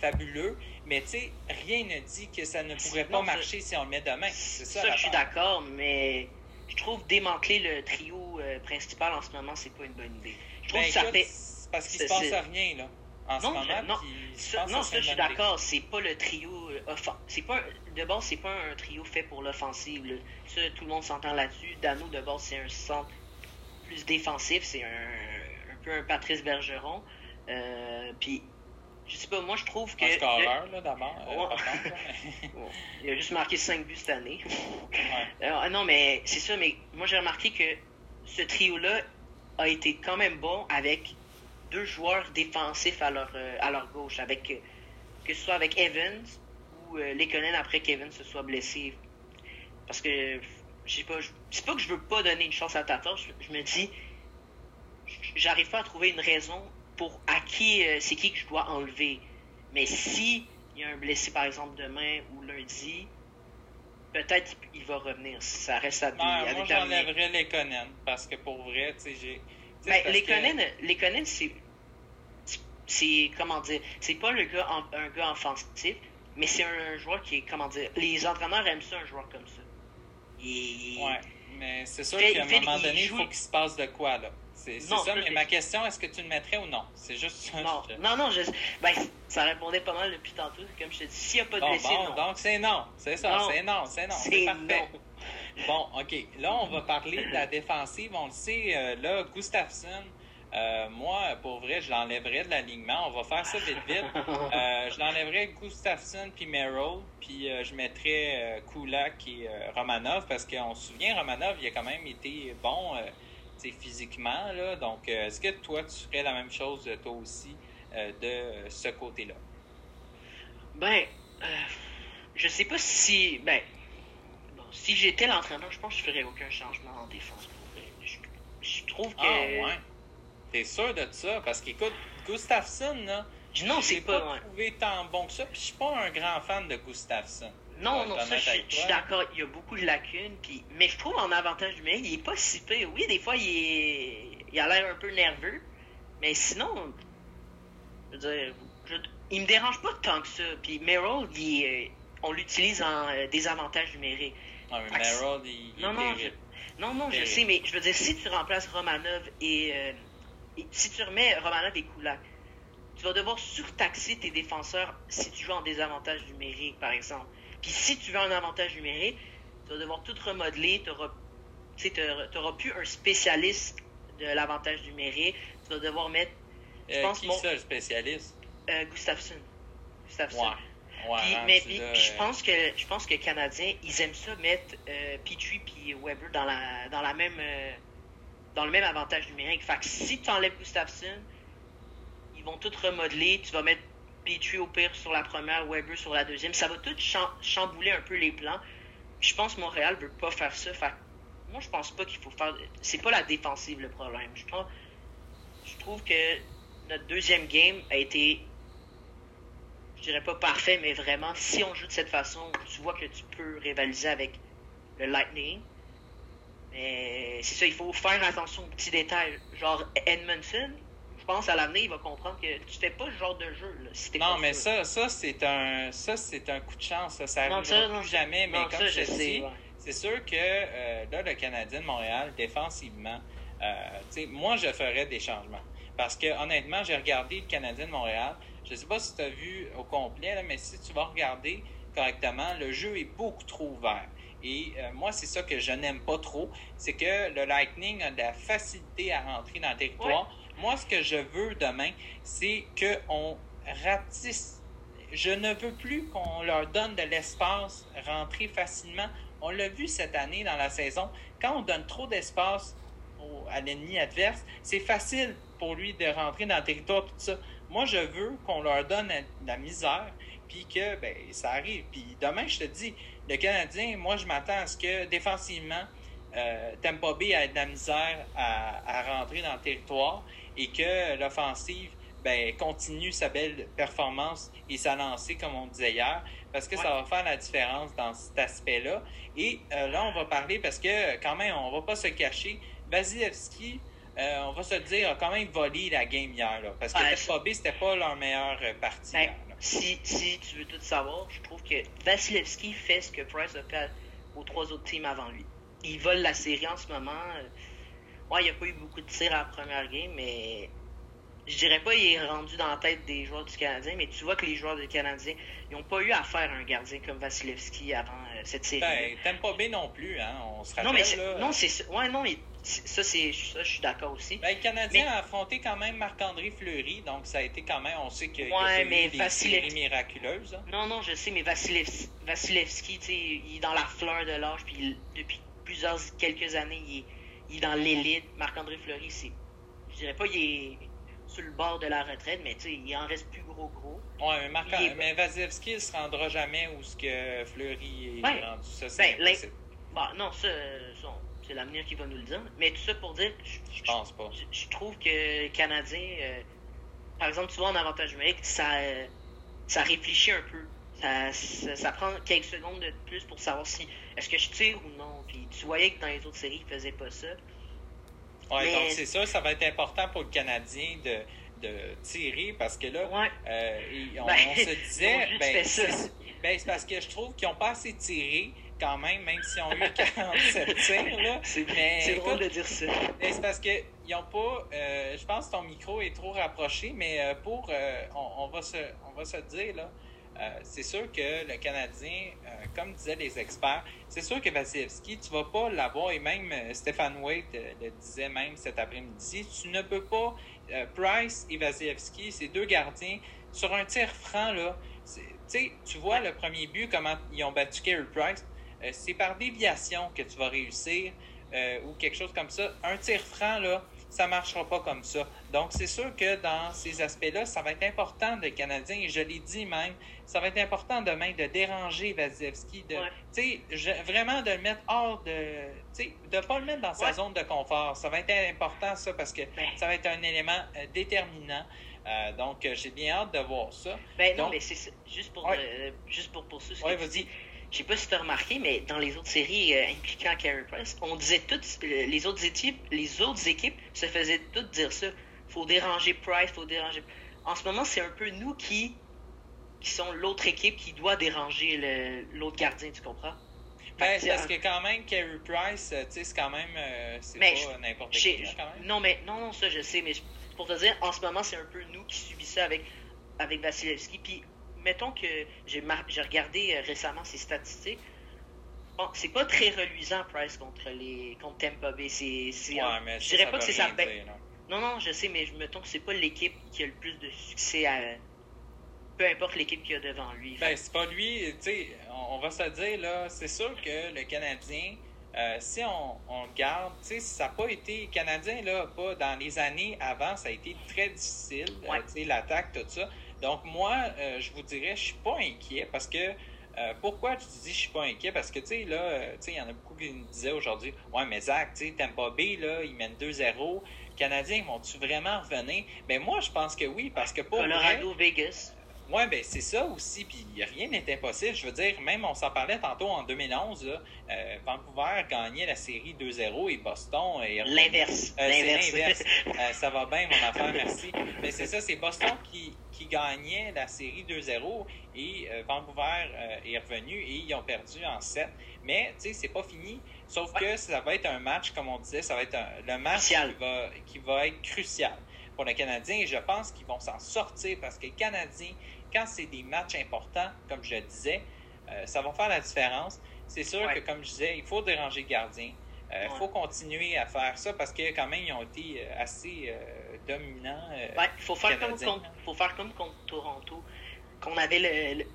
fabuleux, mais tu sais, rien ne dit que ça ne pourrait pas marcher si on le met demain. C'est ça, je suis d'accord, mais je trouve démanteler le trio euh, principal en ce moment, c'est pas une bonne idée. Je trouve ben, que ça fait. Parce qu'il se passe rien, là. En ce moment, non, ça, non, ça, je suis d'accord. C'est pas le trio euh, C'est pas de base, c'est pas un trio fait pour l'offensive. Ça, tout le monde s'entend là-dessus. Dano de base, c'est un centre plus défensif. C'est un, un peu un Patrice Bergeron. Euh, puis je sais pas, moi je trouve que. Un scoreur, là, d'abord. Euh, il a juste marqué 5 buts cette année. Euh, non, mais c'est ça, mais moi j'ai remarqué que ce trio-là a été quand même bon avec deux joueurs défensifs à leur, euh, à leur gauche, avec que ce soit avec Evans ou Lekonen après qu'Evans se soit blessé. Parce que je sais pas, c'est pas que je veux pas donner une chance à Tata, je, je me dis, j'arrive pas à trouver une raison pour à qui euh, c'est qui que je dois enlever. Mais si il y a un blessé par exemple demain ou lundi, peut-être qu'il va revenir. Ça reste à, ben, Moi j'enlèverais les Conan parce que pour vrai, tu sais, j'ai. Ben, les, Conan, c'est c'est comment dire, c'est pas le gars un gars offensif, mais c'est un, joueur qui est comment dire, les entraîneurs aiment ça un joueur comme ça. Ouais, mais c'est sûr qu'à un moment donné, il faut qu'il se passe de quoi là. C'est ça, mais ma question, est-ce que tu le mettrais ou non? C'est juste ça. Non, non, non, ben, ça répondait pas mal depuis tantôt, comme je te dis. S'il n'y a pas de blessé, bon, Donc c'est non, c'est ça, c'est non, c'est non, c'est parfait. Bon, OK, là, on va parler de la défensive. On le sait, euh, là, Gustafsson, euh, moi, pour vrai, je l'enlèverais de l'alignement. On va faire ça vite, vite. Euh, je l'enlèverais Gustafsson puis Merrill, puis je mettrais Kulak et Romanov, parce qu'on se souvient, Romanov, il a quand même été bon physiquement. Là. Donc, euh, est-ce que toi, tu ferais la même chose, toi aussi, euh, de ce côté-là? Ben, euh, je sais pas si. Ben, si j'étais l'entraîneur, je pense que je ferais aucun changement en défense. Je, trouve que. Ah, ouais. T'es sûr de ça? Parce qu'écoute, Gustafsson, là. Non, c'est pas. pas trouvé tant bon que ça. Puis je suis pas un grand fan de Gustafsson. Non, non, ça, je, suis d'accord. Il y a beaucoup de lacunes. Puis... Mais je trouve en avantage numérique, il est pas si pire. Oui, des fois, il, est... il a l'air un peu nerveux. Mais sinon, je veux dire, il me dérange pas tant que ça. Puis Merrill, il on l'utilise en euh, désavantage numérique. Ah, mais Merrill, il, non, non, je... non, non, je sais, mais je veux dire, si tu remplaces Romanov et, euh, si tu remets Romanov et Kulak, tu vas devoir surtaxer tes défenseurs si tu joues en désavantage numérique, par exemple. Puis si tu veux un avantage numérique, tu vas devoir tout remodeler, tu auras tu n'auras plus un spécialiste de l'avantage numérique. Tu vas devoir mettre. Je pense qui ça, le spécialiste? Euh, Gustafsson. Gustafsson. Ouais. puis, mais, puis, je pense que je pense que les Canadiens, ils aiment ça mettre euh, Petrie puis Weber dans la dans la même dans le même avantage numérique. Fait que si tu enlèves Gustafsson, ils vont tout remodeler. Tu vas mettre Petrie au pire sur la première, Weber sur la deuxième. Ça va tout chambouler un peu les plans. Je pense que Montréal veut pas faire ça. Fait moi, je pense pas qu'il faut faire. C'est pas la défensive le problème. Je trouve, je trouve que notre deuxième game a été, je dirais pas parfait, mais vraiment, si on joue de cette façon, tu vois que tu peux rivaliser avec le Lightning. Mais c'est ça, il faut faire attention aux petits détails. Genre Edmondson, je pense à l'avenir, il va comprendre que tu fais pas ce genre de jeu. Là, non, mais ça, ça c'est un, ça c'est un coup de chance. Ça, ça plus jamais. Mais comme je, dis, c'est sûr que euh, là, le Canadien de Montréal, défensivement, euh, moi, je ferais des changements. Parce que honnêtement, j'ai regardé le Canadien de Montréal. Je ne sais pas si tu as vu au complet, mais si tu vas regarder correctement, le jeu est beaucoup trop ouvert. Et euh, moi, c'est ça que je n'aime pas trop, c'est que le Lightning a de la facilité à rentrer dans le territoire. Moi, ce que je veux demain, c'est qu'on ratisse. Je ne veux plus qu'on leur donne de l'espace, rentrer facilement. On l'a vu cette année dans la saison. Quand on donne trop d'espace à l'ennemi adverse, c'est facile pour lui de rentrer dans le territoire, tout ça. Moi, je veux qu'on leur donne la misère, puis que ben, ça arrive. Puis demain, je te dis, le Canadien, moi, je m'attends à ce que défensivement, euh, Tampa Bay ait de la misère à, rentrer dans le territoire et que l'offensive ben, continue sa belle performance et sa lancée, comme on disait hier, parce que ça va faire la différence dans cet aspect-là. Et euh, là, on va parler, parce que quand même, on va pas se cacher, Vasilevski, euh, on va se dire, a quand même volé la game hier. parce que ouais, B, c'était pas leur meilleure partie. Ben, si, si tu veux tout savoir, je trouve que Vasilevski fait ce que Price a fait aux trois autres teams avant lui. Il vole la série en ce moment. Ouais, il n'y a pas eu beaucoup de tirs à la première game, mais je dirais pas qu'il est rendu dans la tête des joueurs du Canadien, mais tu vois que les joueurs du Canadien, ils n'ont pas eu à faire un gardien comme Vasilevski avant euh, cette série. Ben, t'aimes pas bien non plus, hein? On se rappelle, non, mais non, c'est ouais, non, mais ça, c'est ça, je suis d'accord aussi. Ben, le Canadien a affronté quand même Marc-André Fleury, donc ça a été quand même, on sait qu'il ouais, a eu des séries miraculeuses. Hein. Non, non, je sais, mais Vasilevski, Vasilevski il est dans la fleur de l'âge, puis depuis plusieurs, quelques années, il est, il est dans l'élite. Marc-André Fleury, c'est, je dirais pas, il est sur le bord de la retraite, mais il en reste plus gros gros. Ouais, mais, Marc mais Vasilevski ne se rendra jamais où ce que Fleury est rendu. Ça, c'est ben, bah, non, ça, c'est l'avenir qui va nous le dire. Mais tout ça pour dire, je, pense pas. Je, trouve que les Canadiens, euh, par exemple, tu vois en avantage numérique, ça, ça réfléchit un peu. Ça, ça, prend quelques secondes de plus pour savoir si est-ce que je tire ou non. Puis tu voyais que dans les autres séries, ils faisaient pas ça. Oui, donc c'est ça, ça va être important pour le Canadien de, de tirer parce que là, euh, on, ben, se disait. ben, ben, c'est parce que je trouve qu'ils n'ont pas assez tiré quand même, même s'ils ont eu 47 tirs. Là. C'est drôle de dire ça. C'est parce qu'ils n'ont pas. Euh, je pense que ton micro est trop rapproché, mais euh, pour. On, on, va se, on va se dire, là. Euh, c'est sûr que le Canadien, euh, comme disaient les experts, c'est sûr que Vasilevski, tu ne vas pas l'avoir, et même euh, Stéphane Waite le disait même cet après-midi, tu ne peux pas, Price et Vasilevski, ces deux gardiens, sur un tir franc, là, tu vois le premier but, comment ils ont battu Carey Price, c'est par déviation que tu vas réussir, ou quelque chose comme ça. Un tir franc, là, ça ne marchera pas comme ça. Donc, c'est sûr que dans ces aspects-là, ça va être important de Canadiens, et je l'ai dit même, ça va être important demain de déranger Vasilevski, de, vraiment de le mettre hors de, de ne pas le mettre dans sa zone de confort. Ça va être important, ça, parce que ben. ça va être un élément euh, déterminant. Euh, donc, euh, j'ai bien hâte de voir ça. Ben non, mais c'est juste pour, juste pour poursuivre ce que tu dis. Je sais pas si tu as remarqué, mais dans les autres séries impliquant Carey Price, on disait toutes, les autres équipes, les autres équipes se faisaient toutes dire ça. Faut déranger Price, faut déranger. En ce moment, c'est un peu nous qui qui sont l'autre équipe qui doit déranger l'autre gardien, tu comprends? Ben, parce que quand même, Carey Price, tu sais, c'est quand même, euh, c'est pas n'importe qui, quand même. Non, mais, non, non, ça, je sais, mais pour te dire, en ce moment, c'est un peu nous qui subissons ça avec, avec Vasilevski. Puis, mettons que j'ai regardé euh, récemment ses statistiques. bon, c'est pas très reluisant Price contre les contre Tampa Bay. C'est, Ouais, mais je dirais pas que c'est sa dire, là. Non, non, je sais, mais je me trompe que c'est pas l'équipe qui a le plus de succès à. Peu importe l'équipe qu'il y a devant lui. Ben, c'est pas lui, tu sais, on, va se dire, là, c'est sûr que le Canadien, euh, si on, on le garde, tu sais, ça n'a pas été, Canadien, là, pas dans les années avant, ça a été très difficile, euh, Ouais. tu sais, l'attaque, tout ça. Donc, moi, euh, je vous dirais, je suis pas inquiet parce que, euh, pourquoi tu dis je suis pas inquiet? Parce que, tu sais, là, euh, tu sais, il y en a beaucoup qui me disaient aujourd'hui, ouais, mais Zach, tu sais, Tampa Bay, là, ils mènent 2-0. Canadiens, vont-tu vraiment revenir? Ben, moi, je pense que oui, parce que pour vrai, Colorado, Vegas. Ouais, ben c'est ça aussi, puis rien n'est impossible. Je veux dire, même on s'en parlait tantôt en 2011, là, euh, Vancouver gagnait la série 2-0 et Boston est revenu. L'inverse. Euh, c'est L'inverse. Euh, ça va bien, mon affaire, merci. Mais c'est ça, c'est Boston qui, qui gagnait la série 2-0 et euh, Vancouver est revenu et ils ont perdu en 7. Mais, tu sais, c'est pas fini. Sauf que ça va être un match, comme on disait, ça va être un- le match qui va, qui va être crucial pour le Canadien. Et je pense qu'ils vont s'en sortir parce que les Canadiens, quand c'est des matchs importants, comme je le disais, euh, ça va faire la différence. C'est sûr Ouais. que, comme je disais, il faut déranger le gardien. Il Ouais. faut continuer à faire ça parce que quand même, ils ont été euh, assez euh, dominants. euh, Ouais, il faut faire comme contre, faut faire comme contre Toronto, qu'on avait le, le-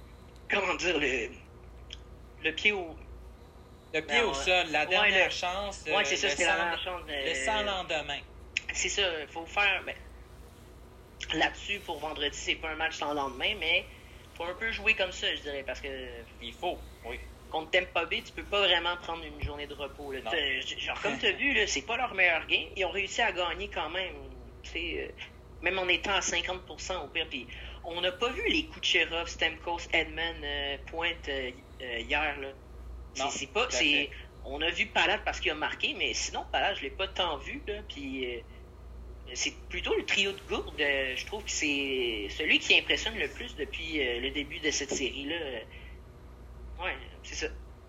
comment dire le le pied au le pied au sol, la dernière le- chance. ouais c'est ça c'était la chose euh, Le sans lendemain. c'est ça faut faire ben, là-dessus pour vendredi c'est pas un match sans lendemain mais faut un peu jouer comme ça je dirais parce que Il faut, oui. contre Tampa Bay tu peux pas vraiment prendre une journée de repos là. T'as- genre comme tu as vu là c'est pas leur meilleur game ils ont réussi à gagner quand même tu sais euh, même en étant à 50% au pire puis on n'a pas vu les Kucherov, Stamkos, Edman euh, pointe euh, euh, hier là. C'est- pas c'est on a vu Palade parce qu'il a marqué mais sinon Palade je l'ai pas tant vu là puis euh, c'est plutôt le trio de Gourde euh, je trouve que c'est celui qui impressionne le plus depuis euh, le début de cette série là ouais c'est ça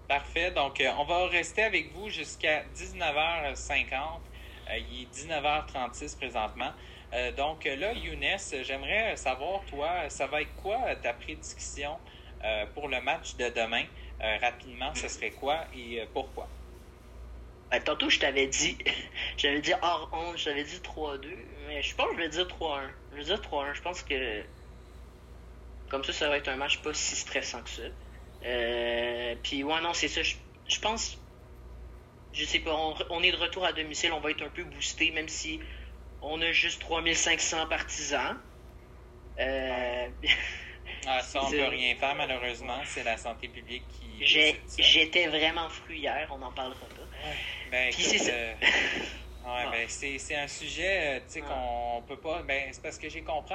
Parfait. Donc, euh, on va rester avec vous jusqu'à 19h50. Euh, il est 19h36 présentement. Euh, donc euh, là, Younes, j'aimerais savoir, toi, ça va être quoi euh, ta prédiction euh, pour le match de demain? Euh, rapidement, ce serait quoi et euh, pourquoi? Ben, tantôt, je t'avais dit, j'avais dit hors 11, je t'avais dit 3-2, mais je pense que je vais dire 3-1. Je vais dire 3-1. Je pense que comme ça, ça va être un match pas si stressant que ça. Euh, puis, ouais, non, c'est ça. Je, je pense, je sais pas, on, on est de retour à domicile, on va être un peu boosté, même si on a juste 3500 partisans. Euh, Ah, ça, on peut rien faire, malheureusement. C'est la santé publique qui. J'étais vraiment fru hier, on en parlera pas. Ben, c'est ça. euh, ouais, ben, c'est, c'est un sujet, euh, tu sais, qu'on peut pas. Ben, c'est parce que j'ai compris.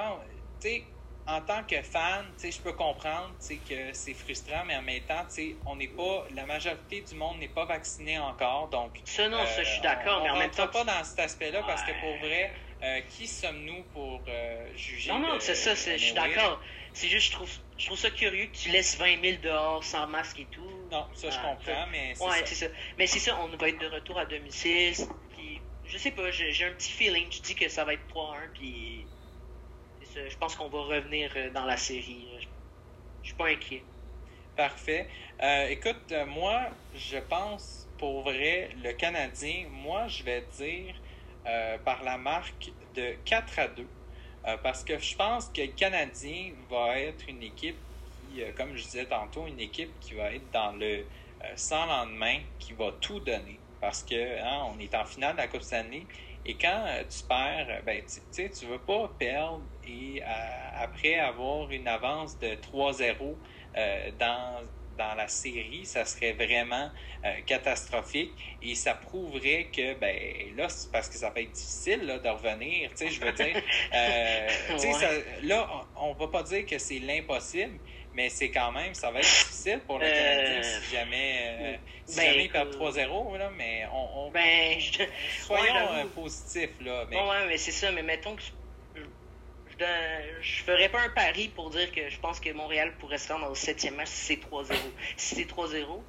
Tu sais, en tant que fan, je peux comprendre, que c'est frustrant, mais en même temps, on n'est pas. La majorité du monde n'est pas vacciné encore, donc. Ça, non, ça, je suis euh, d'accord, on- mais en même temps. pas dans cet aspect-là parce que Ouais. pour vrai, euh, qui sommes-nous pour euh, juger Non, non, c'est ça, je suis d'accord. C'est juste, je trouve, je trouve ça curieux que tu laisses 20 000 dehors sans masque et tout. Non, ça, je Ah, comprends, mais c'est Ouais, ça. c'est ça. Mais c'est ça, on va être de retour à domicile. Puis, je sais pas, j'ai un petit feeling. Je dis que ça va être 3-1, puis. ça, Je pense qu'on va revenir euh, dans la série. Je, suis pas inquiet. Parfait. Euh, écoute, euh, moi, je pense pour vrai, le Canadien, moi, je vais dire euh, par la marque de 4 à 2. Euh, parce que je pense que le Canadien va être une équipe qui, euh, comme je disais tantôt, une équipe qui va être dans le euh, sans lendemain, qui va tout donner. Parce que hein, on est en finale de la Coupe Stanley. Et quand tu perds, ben, tu sais, tu veux pas perdre et après avoir une avance de 3-0 euh, dans, dans la série, ça serait vraiment euh, catastrophique et ça prouverait que, ben là, c'est parce que ça va être difficile là, de revenir. Tu sais, je veux dire, euh, tu sais, Ouais. ça- là, on, on va pas dire que c'est l'impossible, mais c'est quand même, ça va être difficile pour le Euh, Canadien si jamais, euh, si ben, jamais ils perdent écoute. 3-0, là, mais on, on- Ben, je. soyons ouais, positifs, là. Mais, Bon, ouais, mais c'est ça, mais mettons que. Je, ferais pas un pari pour dire que je pense que Montréal pourrait se rendre dans le septième match si c'est 3-0. Si c'est 3-0,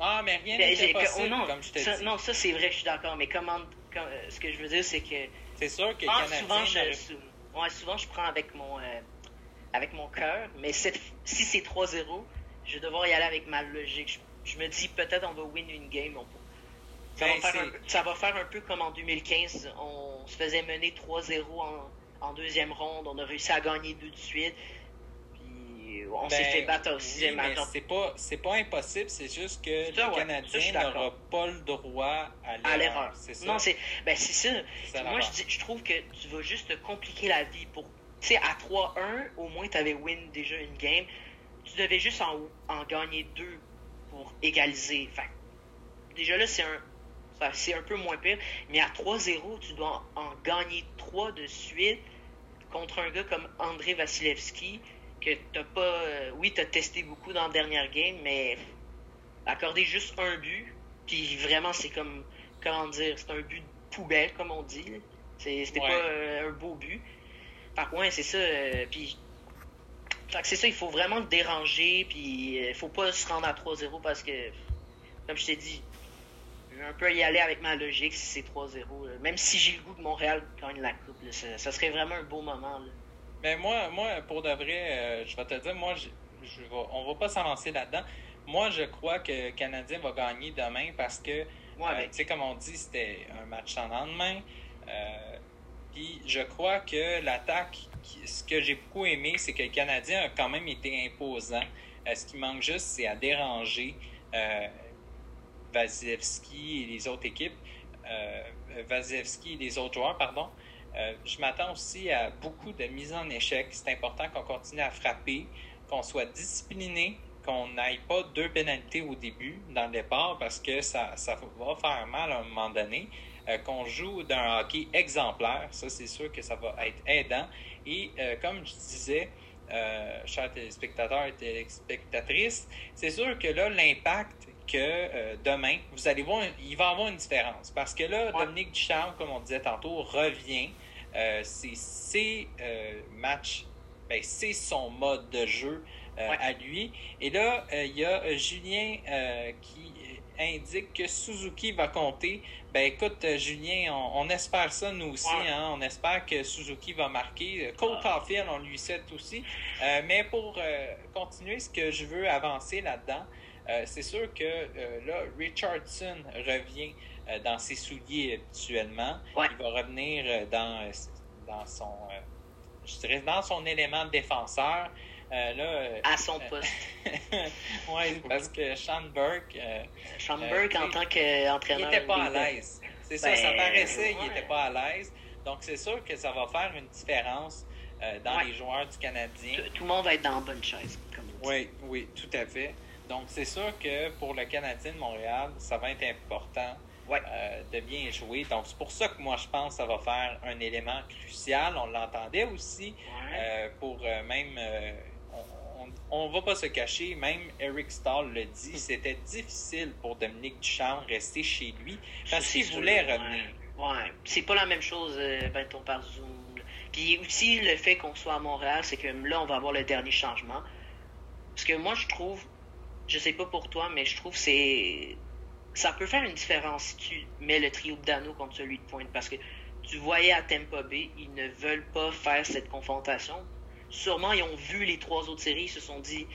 Ah, mais rien Ben, n'est j'ai- que- impossible, oh non, comme je te ça, dis. non, ça c'est vrai, je suis d'accord, mais comment, comme, euh, ce que je veux dire, c'est que C'est sûr que ah, souvent, je, sou- ouais, souvent, je prends avec mon, euh, avec mon cœur, mais cette- si c'est 3-0, je vais devoir y aller avec ma logique. je me dis peut-être on va win une game. ça, va ben, faire un, ça, va faire un, peu comme en 2015. On se faisait mener 3-0 en, en, deuxième ronde. On a réussi à gagner deux de suite. Puis on s'est ben, fait battre au sixième match. C'est pas, c'est pas impossible. C'est juste que le Canadien n'aura pas le droit à l'erreur. Non, c'est ben, ça. Moi, je, je trouve que tu vas juste te compliquer la vie pour tu sais, à 3-1, au moins, tu avais win déjà une game. Tu devais juste en, en gagner deux pour égaliser. Fait, déjà là, c'est un, c'est un peu moins pire. Mais à 3-0, tu dois en, gagner 3 de suite contre un gars comme André Vasilevski, que t'as pas. Euh, oui, t'as testé beaucoup dans la dernière game, mais accorder juste un but, puis vraiment, c'est comme. Comment dire C'est un but de poubelle, comme on dit. C'était pas euh, un beau but. Par contre, c'est ça. Euh, puis c'est ça, il faut vraiment le déranger, puis il faut pas se rendre à 3-0 parce que, comme je t'ai dit, vais un peu y aller avec ma logique si c'est 3-0. Même si j'ai le goût de Montréal gagne la coupe, ça, serait vraiment un beau moment. Mais moi, moi, pour de vrai, euh, je vais te dire, moi, je, je on va pas s'avancer là-dedans. Moi, je crois que le Canadien va gagner demain parce que, tu sais, comme on dit, c'était un match sans lendemain. Puis je crois que l'attaque, ce que j'ai beaucoup aimé, c'est que le Canadien a quand même été imposant. Euh, ce qui manque juste, c'est à déranger euh, Vasilevski et les autres équipes. Euh, Vasilevski et les autres joueurs, pardon. Euh, je m'attends aussi à beaucoup de mises en échec. C'est important qu'on continue à frapper, qu'on soit discipliné, qu'on n'aille pas deux pénalités au début, dans le départ, parce que ça, ça va faire mal à un moment donné. Euh, qu'on joue d'un hockey exemplaire. Ça, c'est sûr que ça va être aidant. Et comme je disais, chers téléspectateurs et téléspectatrices, c'est sûr que là, l'impact que euh, demain, vous allez voir, il va y avoir une différence. Parce que là, Dominique Duchamp, comme on disait tantôt, revient. c'est ses matchs, ben, c'est son mode de jeu à lui. Et là, il y a Julien qui indique que Suzuki va compter. Ben écoute, euh, Julien, on, espère ça nous aussi. Hein. on espère que Suzuki va marquer. Euh, Cole Caulfield, on lui souhaite aussi. Euh, mais pour continuer, ce que je veux avancer là-dedans, c'est sûr que là, Richardson revient dans ses souliers habituellement. Il va revenir dans, dans son, je dirais, dans son élément de défenseur. Euh, euh, à son euh, poste. oui, parce que Sean Burke. Sean Burke, en tant qu'entraîneur. Il n'était pas à l'aise. C'est ça, ça ben, paraissait, il n'était pas à l'aise. Donc, c'est sûr que ça va faire une différence dans les joueurs du Canadien. Tout, le monde va être dans la bonne chaise, comme Oui, oui, tout à fait. Donc, c'est sûr que pour le Canadien de Montréal, ça va être important de bien jouer. Donc, c'est pour ça que moi, je pense que ça va faire un élément crucial. On l'entendait aussi pour même on va pas se cacher, même Eric Stahl le dit, c'était difficile pour Dominique Duchamp rester chez lui parce qu'il voulait revenir. Ouais, c'est pas la même chose, euh, ben, par Zoom. Puis aussi, le fait qu'on soit à Montréal, c'est que là, on va avoir le dernier changement. Parce que moi, je trouve, je sais pas pour toi, mais je trouve c'est. Ça peut faire une différence si tu mets le trio de Dano contre celui de Pointe. Parce que tu voyais à Tampa Bay, ils ne veulent pas faire cette confrontation sûrement, ils ont vu les trois autres séries, ils se sont dit,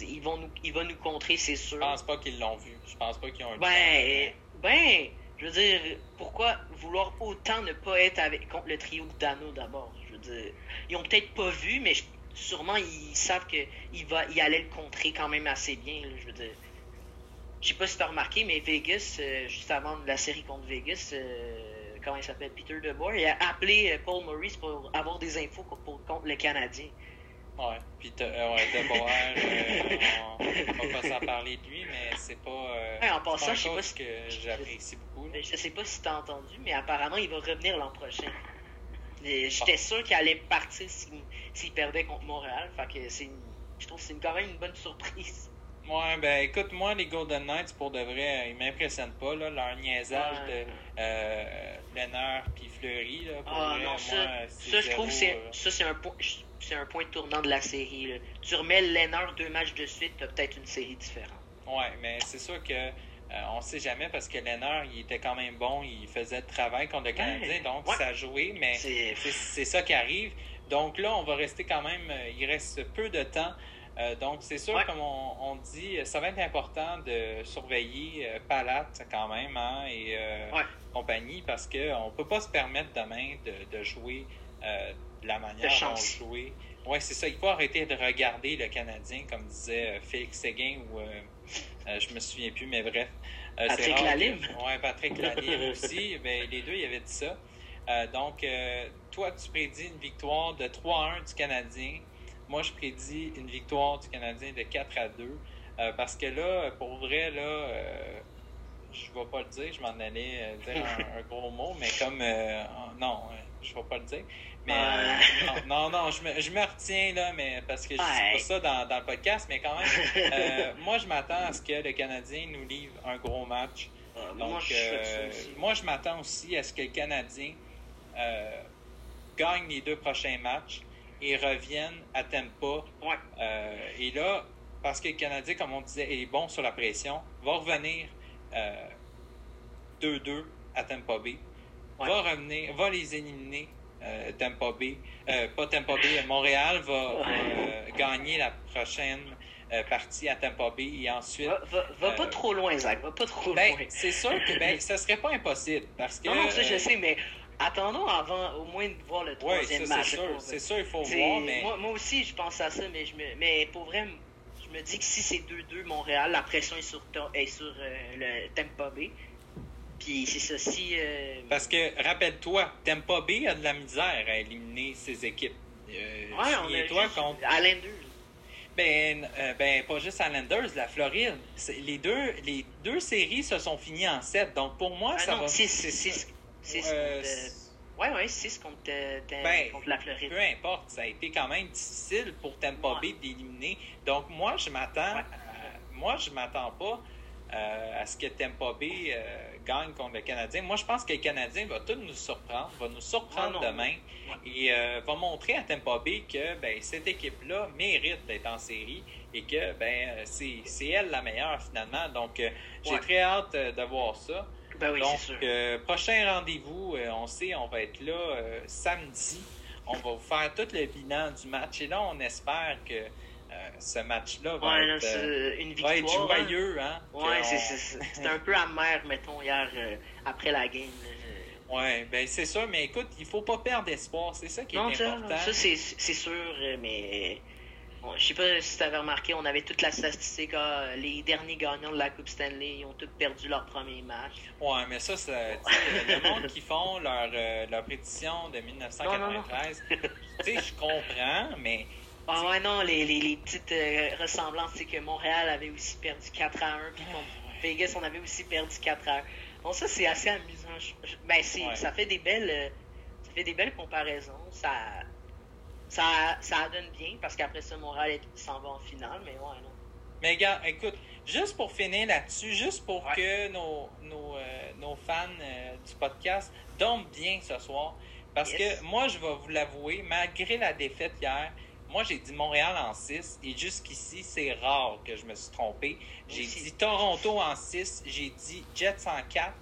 ils vont nous, il va nous contrer, c'est sûr. Je pense pas qu'ils l'ont vu. Je pense pas qu'ils ont Ben, ben, je veux dire, pourquoi vouloir autant ne pas être avec contre le trio de Dano d'abord? Je veux dire, ils ont peut-être pas vu, mais sûrement ils savent qu'il va, il allait le contrer quand même assez bien. je veux dire, je sais pas si tu as remarqué, mais Vegas, euh, juste avant la série contre Vegas, euh, comment il s'appelle, Peter DeBoer, il a appelé euh, Paul Maurice pour avoir des infos contre le Canadien. Ouais, puis euh, ouais, DeBoer, on, va pas s'en parler de lui, mais c'est pas. ouais, en passant, je sais pas que j'apprécie beaucoup. Je sais pas si tu as entendu, mais apparemment, il va revenir l'an prochain. J'étais sûr qu'il allait partir s'il perdait contre Montréal. Fait que c'est je trouve que c'est quand même une bonne surprise. Ouais, ben écoute, moi, les Golden Knights, pour de vrai, ils m'impressionnent pas. Là, leur niaisage de euh, Lennart puis Fleury. Là, pour ah, non, ça, ça je trouve que c'est, ça, c'est un, point, c'est un point tournant de la série. Là. Tu remets Lennart deux matchs de suite, tu as peut-être une série différente. Ouais, mais c'est sûr que euh, on sait jamais parce que Lennart, il était quand même bon, il faisait le travail contre le Canadien, donc ça a joué, mais c'est... ça qui arrive. Donc là, on va rester quand même, il reste peu de temps. Euh, donc, c'est sûr, comme on, dit, ça va être important de surveiller euh, Palate quand même hein, et compagnie parce qu'on ne peut pas se permettre demain de, jouer de la manière dont on jouait. Oui, c'est ça. Il faut arrêter de regarder le Canadien, comme disait Félix Séguin ou je me souviens plus, mais bref. Patrick Lalime. Oui, Patrick Lalime aussi. Ben, les deux, ils avaient dit ça. donc, toi, tu prédis une victoire de 3-1 du Canadien moi, je prédis une victoire du Canadien de 4 à 2. Euh, parce que là, pour vrai, là, euh, je ne vais pas le dire, je m'en allais euh, dire un, gros mot, mais comme. non, je ne vais pas le dire. Mais non, non, je, me, je, me, retiens là, mais parce que je ne pas ça dans, dans, le podcast, mais quand même, moi je m'attends à ce que le Canadien nous livre un gros match. Donc, moi, je, moi, je m'attends aussi à ce que le Canadien gagne les deux prochains matchs et reviennent à tempo. Euh, et là, parce que le Canadien, comme on disait, est bon sur la pression, va revenir 2-2 euh, à Tampa B. Va revenir, va les éliminer euh, Tampa B. pas Tampa B, Montréal va gagner la prochaine partie à Tampa B et ensuite. Va, pas trop loin, Zach. Va pas trop ben, loin. C'est sûr que ben, ça serait pas impossible parce que. Non, non, ça je sais, mais attendons avant au moins de voir le troisième ouais, match. C'est sûr, il faut voir. Mais... Moi, aussi, je pense à ça, mais, je me... mais pour vrai, je me dis que si c'est 2-2 Montréal, la pression est sur, est sur euh, le Tampa Bay. Puis c'est ça, si. Euh, Parce que, rappelle-toi, Tampa Bay a de la misère à éliminer ses équipes. Euh, ouais, on a toi contre. Islanders. Ben, euh, ben, pas juste Islanders, la Floride. Les deux, les deux séries se sont finies en 7. Donc pour moi, ah ça va. 6 6 euh, contre. Ouais, 6 euh, ben, contre, la Floride. Peu importe, ça a été quand même difficile pour Tampa Bay d'éliminer. Donc, moi, je m'attends. moi, je m'attends pas euh, à ce que Tampa Bay gagne contre le Canadien. Moi, je pense que le Canadien va tout nous surprendre, va nous surprendre ah, demain et va montrer à Tampa Bay que ben, cette équipe-là mérite d'être en série et que ben, c'est elle la meilleure finalement. Donc, j'ai très hâte de voir ça. Ben Donc, euh, prochain rendez-vous, euh, on sait, on va être là euh, samedi. On va vous faire tout le bilan du match. Et là, on espère que ce match-là va, être, une va être joyeux. Hein, ouais, c'est un peu amer, mettons, hier, après la game. Oui, ben c'est sûr, mais écoute, il faut pas perdre espoir, c'est ça qui est important. Ça, c'est sûr, mais je sais pas si tu avais remarqué, on avait toute la statistique. Ah, les derniers gagnants de la Coupe Stanley, ils ont tous perdu leur premier match. Ouais, mais ça, c'est le monde qui font leur, euh, leur pétition de 1993. tu sais, je comprends, mais. Ah ouais, non, les, les, les petites euh, ressemblances, c'est que Montréal avait aussi perdu 4 à 1, puis Vegas, on avait aussi perdu 4 à 1. Bon, ça, c'est assez amusant. ben, ça fait des belles. Euh, ça fait des belles comparaisons. Ça ça, ça donne bien parce qu'après ça, Montréal s'en va en finale, mais ouais, non. Mais gars, écoute, juste pour finir là-dessus, juste pour que nos, nos, euh, nos fans euh, du podcast dorment bien ce soir, parce que moi, je vais vous l'avouer, malgré la défaite hier, moi, j'ai dit Montréal en 6 et jusqu'ici, c'est rare que je me suis trompé. J'ai dit Toronto en 6, j'ai dit Jets en 4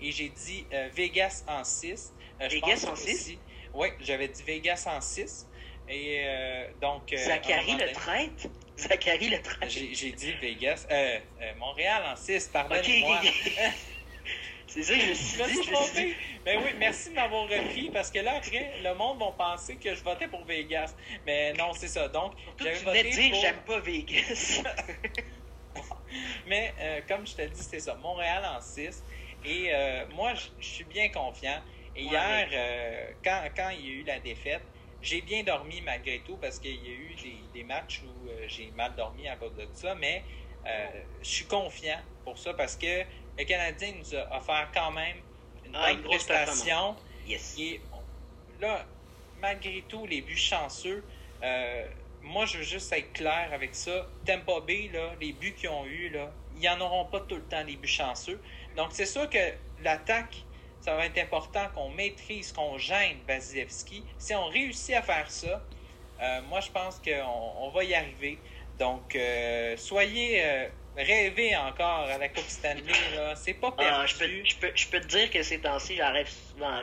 et j'ai dit euh, Vegas en 6. Vegas en 6? Oui, j'avais dit Vegas en 6. Et euh, donc. Euh, Zachary le traite. Zachary le traite. J'ai dit Vegas. Euh, Montréal en 6, pardonnez-moi. C'est ça que je me suis dit. Ben oui, merci de m'avoir repris parce que là, après, le monde va penser que je votais pour Vegas. Mais non, c'est ça. Donc, j'avais voté. dire pour... j'aime pas Vegas. Mais comme je te dis, c'est ça. Montréal en 6. Et moi, je suis bien confiant. Et hier, quand, quand il y a eu la défaite, j'ai bien dormi malgré tout parce qu'il y a eu des, matchs où euh, j'ai mal dormi à cause de ça, mais euh, je suis confiant pour ça parce que le Canadien nous a offert quand même une ah, bonne prestation. Et là, malgré tout, les buts chanceux, euh, moi, je veux juste être clair avec ça. Tempo B, là, les buts qu'ils ont eu, là, ils n'en auront pas tout le temps, les buts chanceux. Donc, c'est sûr que l'attaque ça va être important qu'on maîtrise, qu'on gêne Vasilevski. Si on réussit à faire ça, euh, moi, je pense qu'on on va y arriver. Donc, euh, soyez euh, rêvez encore à la Coupe Stanley. C'est pas perdu. Ah, je, peux, je, peux, je, peux, te dire que ces temps-ci, j'arrive souvent.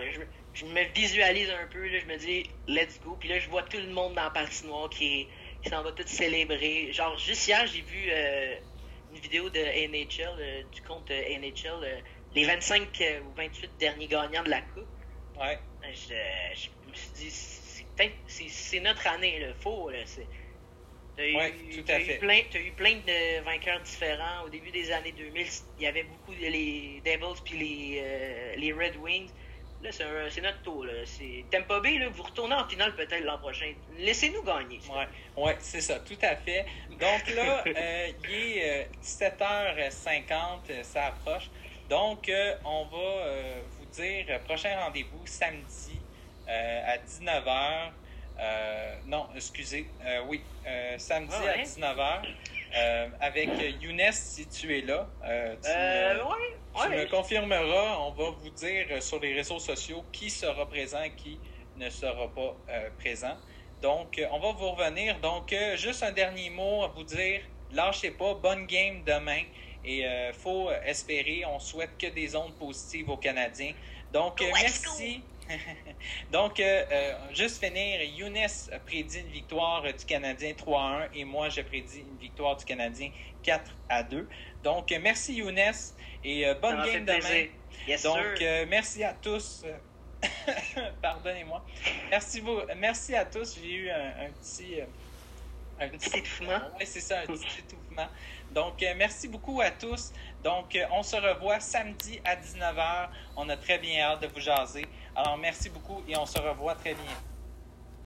Je, me visualise un peu. Là, je me dis, let's go. Puis là, je vois tout le monde dans la patinoire qui il s'en va tout célébrer. Genre, juste hier, j'ai vu une vidéo de NHL, du compte NHL, les 25 ou 28 derniers gagnants de la Coupe. Ouais. Je, je me suis dit, c'est notre année, le faux. Tu as, eu, plein, as eu plein de vainqueurs différents. Au début des années 2000, il y avait beaucoup de, les Devils puis les, euh, les Red Wings. Là, c'est notre tour. Tampa Bay, là, vous retournez en finale peut-être l'an prochain. Laissez-nous gagner. Oui, ouais, c'est ça, tout à fait. Donc là, euh, il est 17h50, euh, ça approche. Donc, on va vous dire prochain rendez-vous samedi à 19h. Euh, non, excusez. Euh, oui, euh, samedi à 19h. avec Younes, si tu es là, tu, me, confirmeras. On va vous dire sur les réseaux sociaux qui sera présent et qui ne sera pas présent. Donc, on va vous revenir. Donc, juste un dernier mot à vous dire. Lâchez pas, bonne game demain. Et il faut espérer, on souhaite que des ondes positives aux Canadiens. Donc, merci. Donc, euh, euh, juste finir, Younes prédit une victoire du Canadien 3 1 et moi, je prédis une victoire du Canadien 4 à 2. Donc, merci Younes et euh, bonne game demain. Donc, merci à tous. Pardonnez-moi. Merci, vous, merci à tous. J'ai eu un, petit. un petit étouffement. Oui, c'est ça, un petit étouffement. Donc, merci beaucoup à tous. Donc, on se revoit samedi à 19h. On a très bien hâte de vous jaser. Alors, merci beaucoup et on se revoit très bien.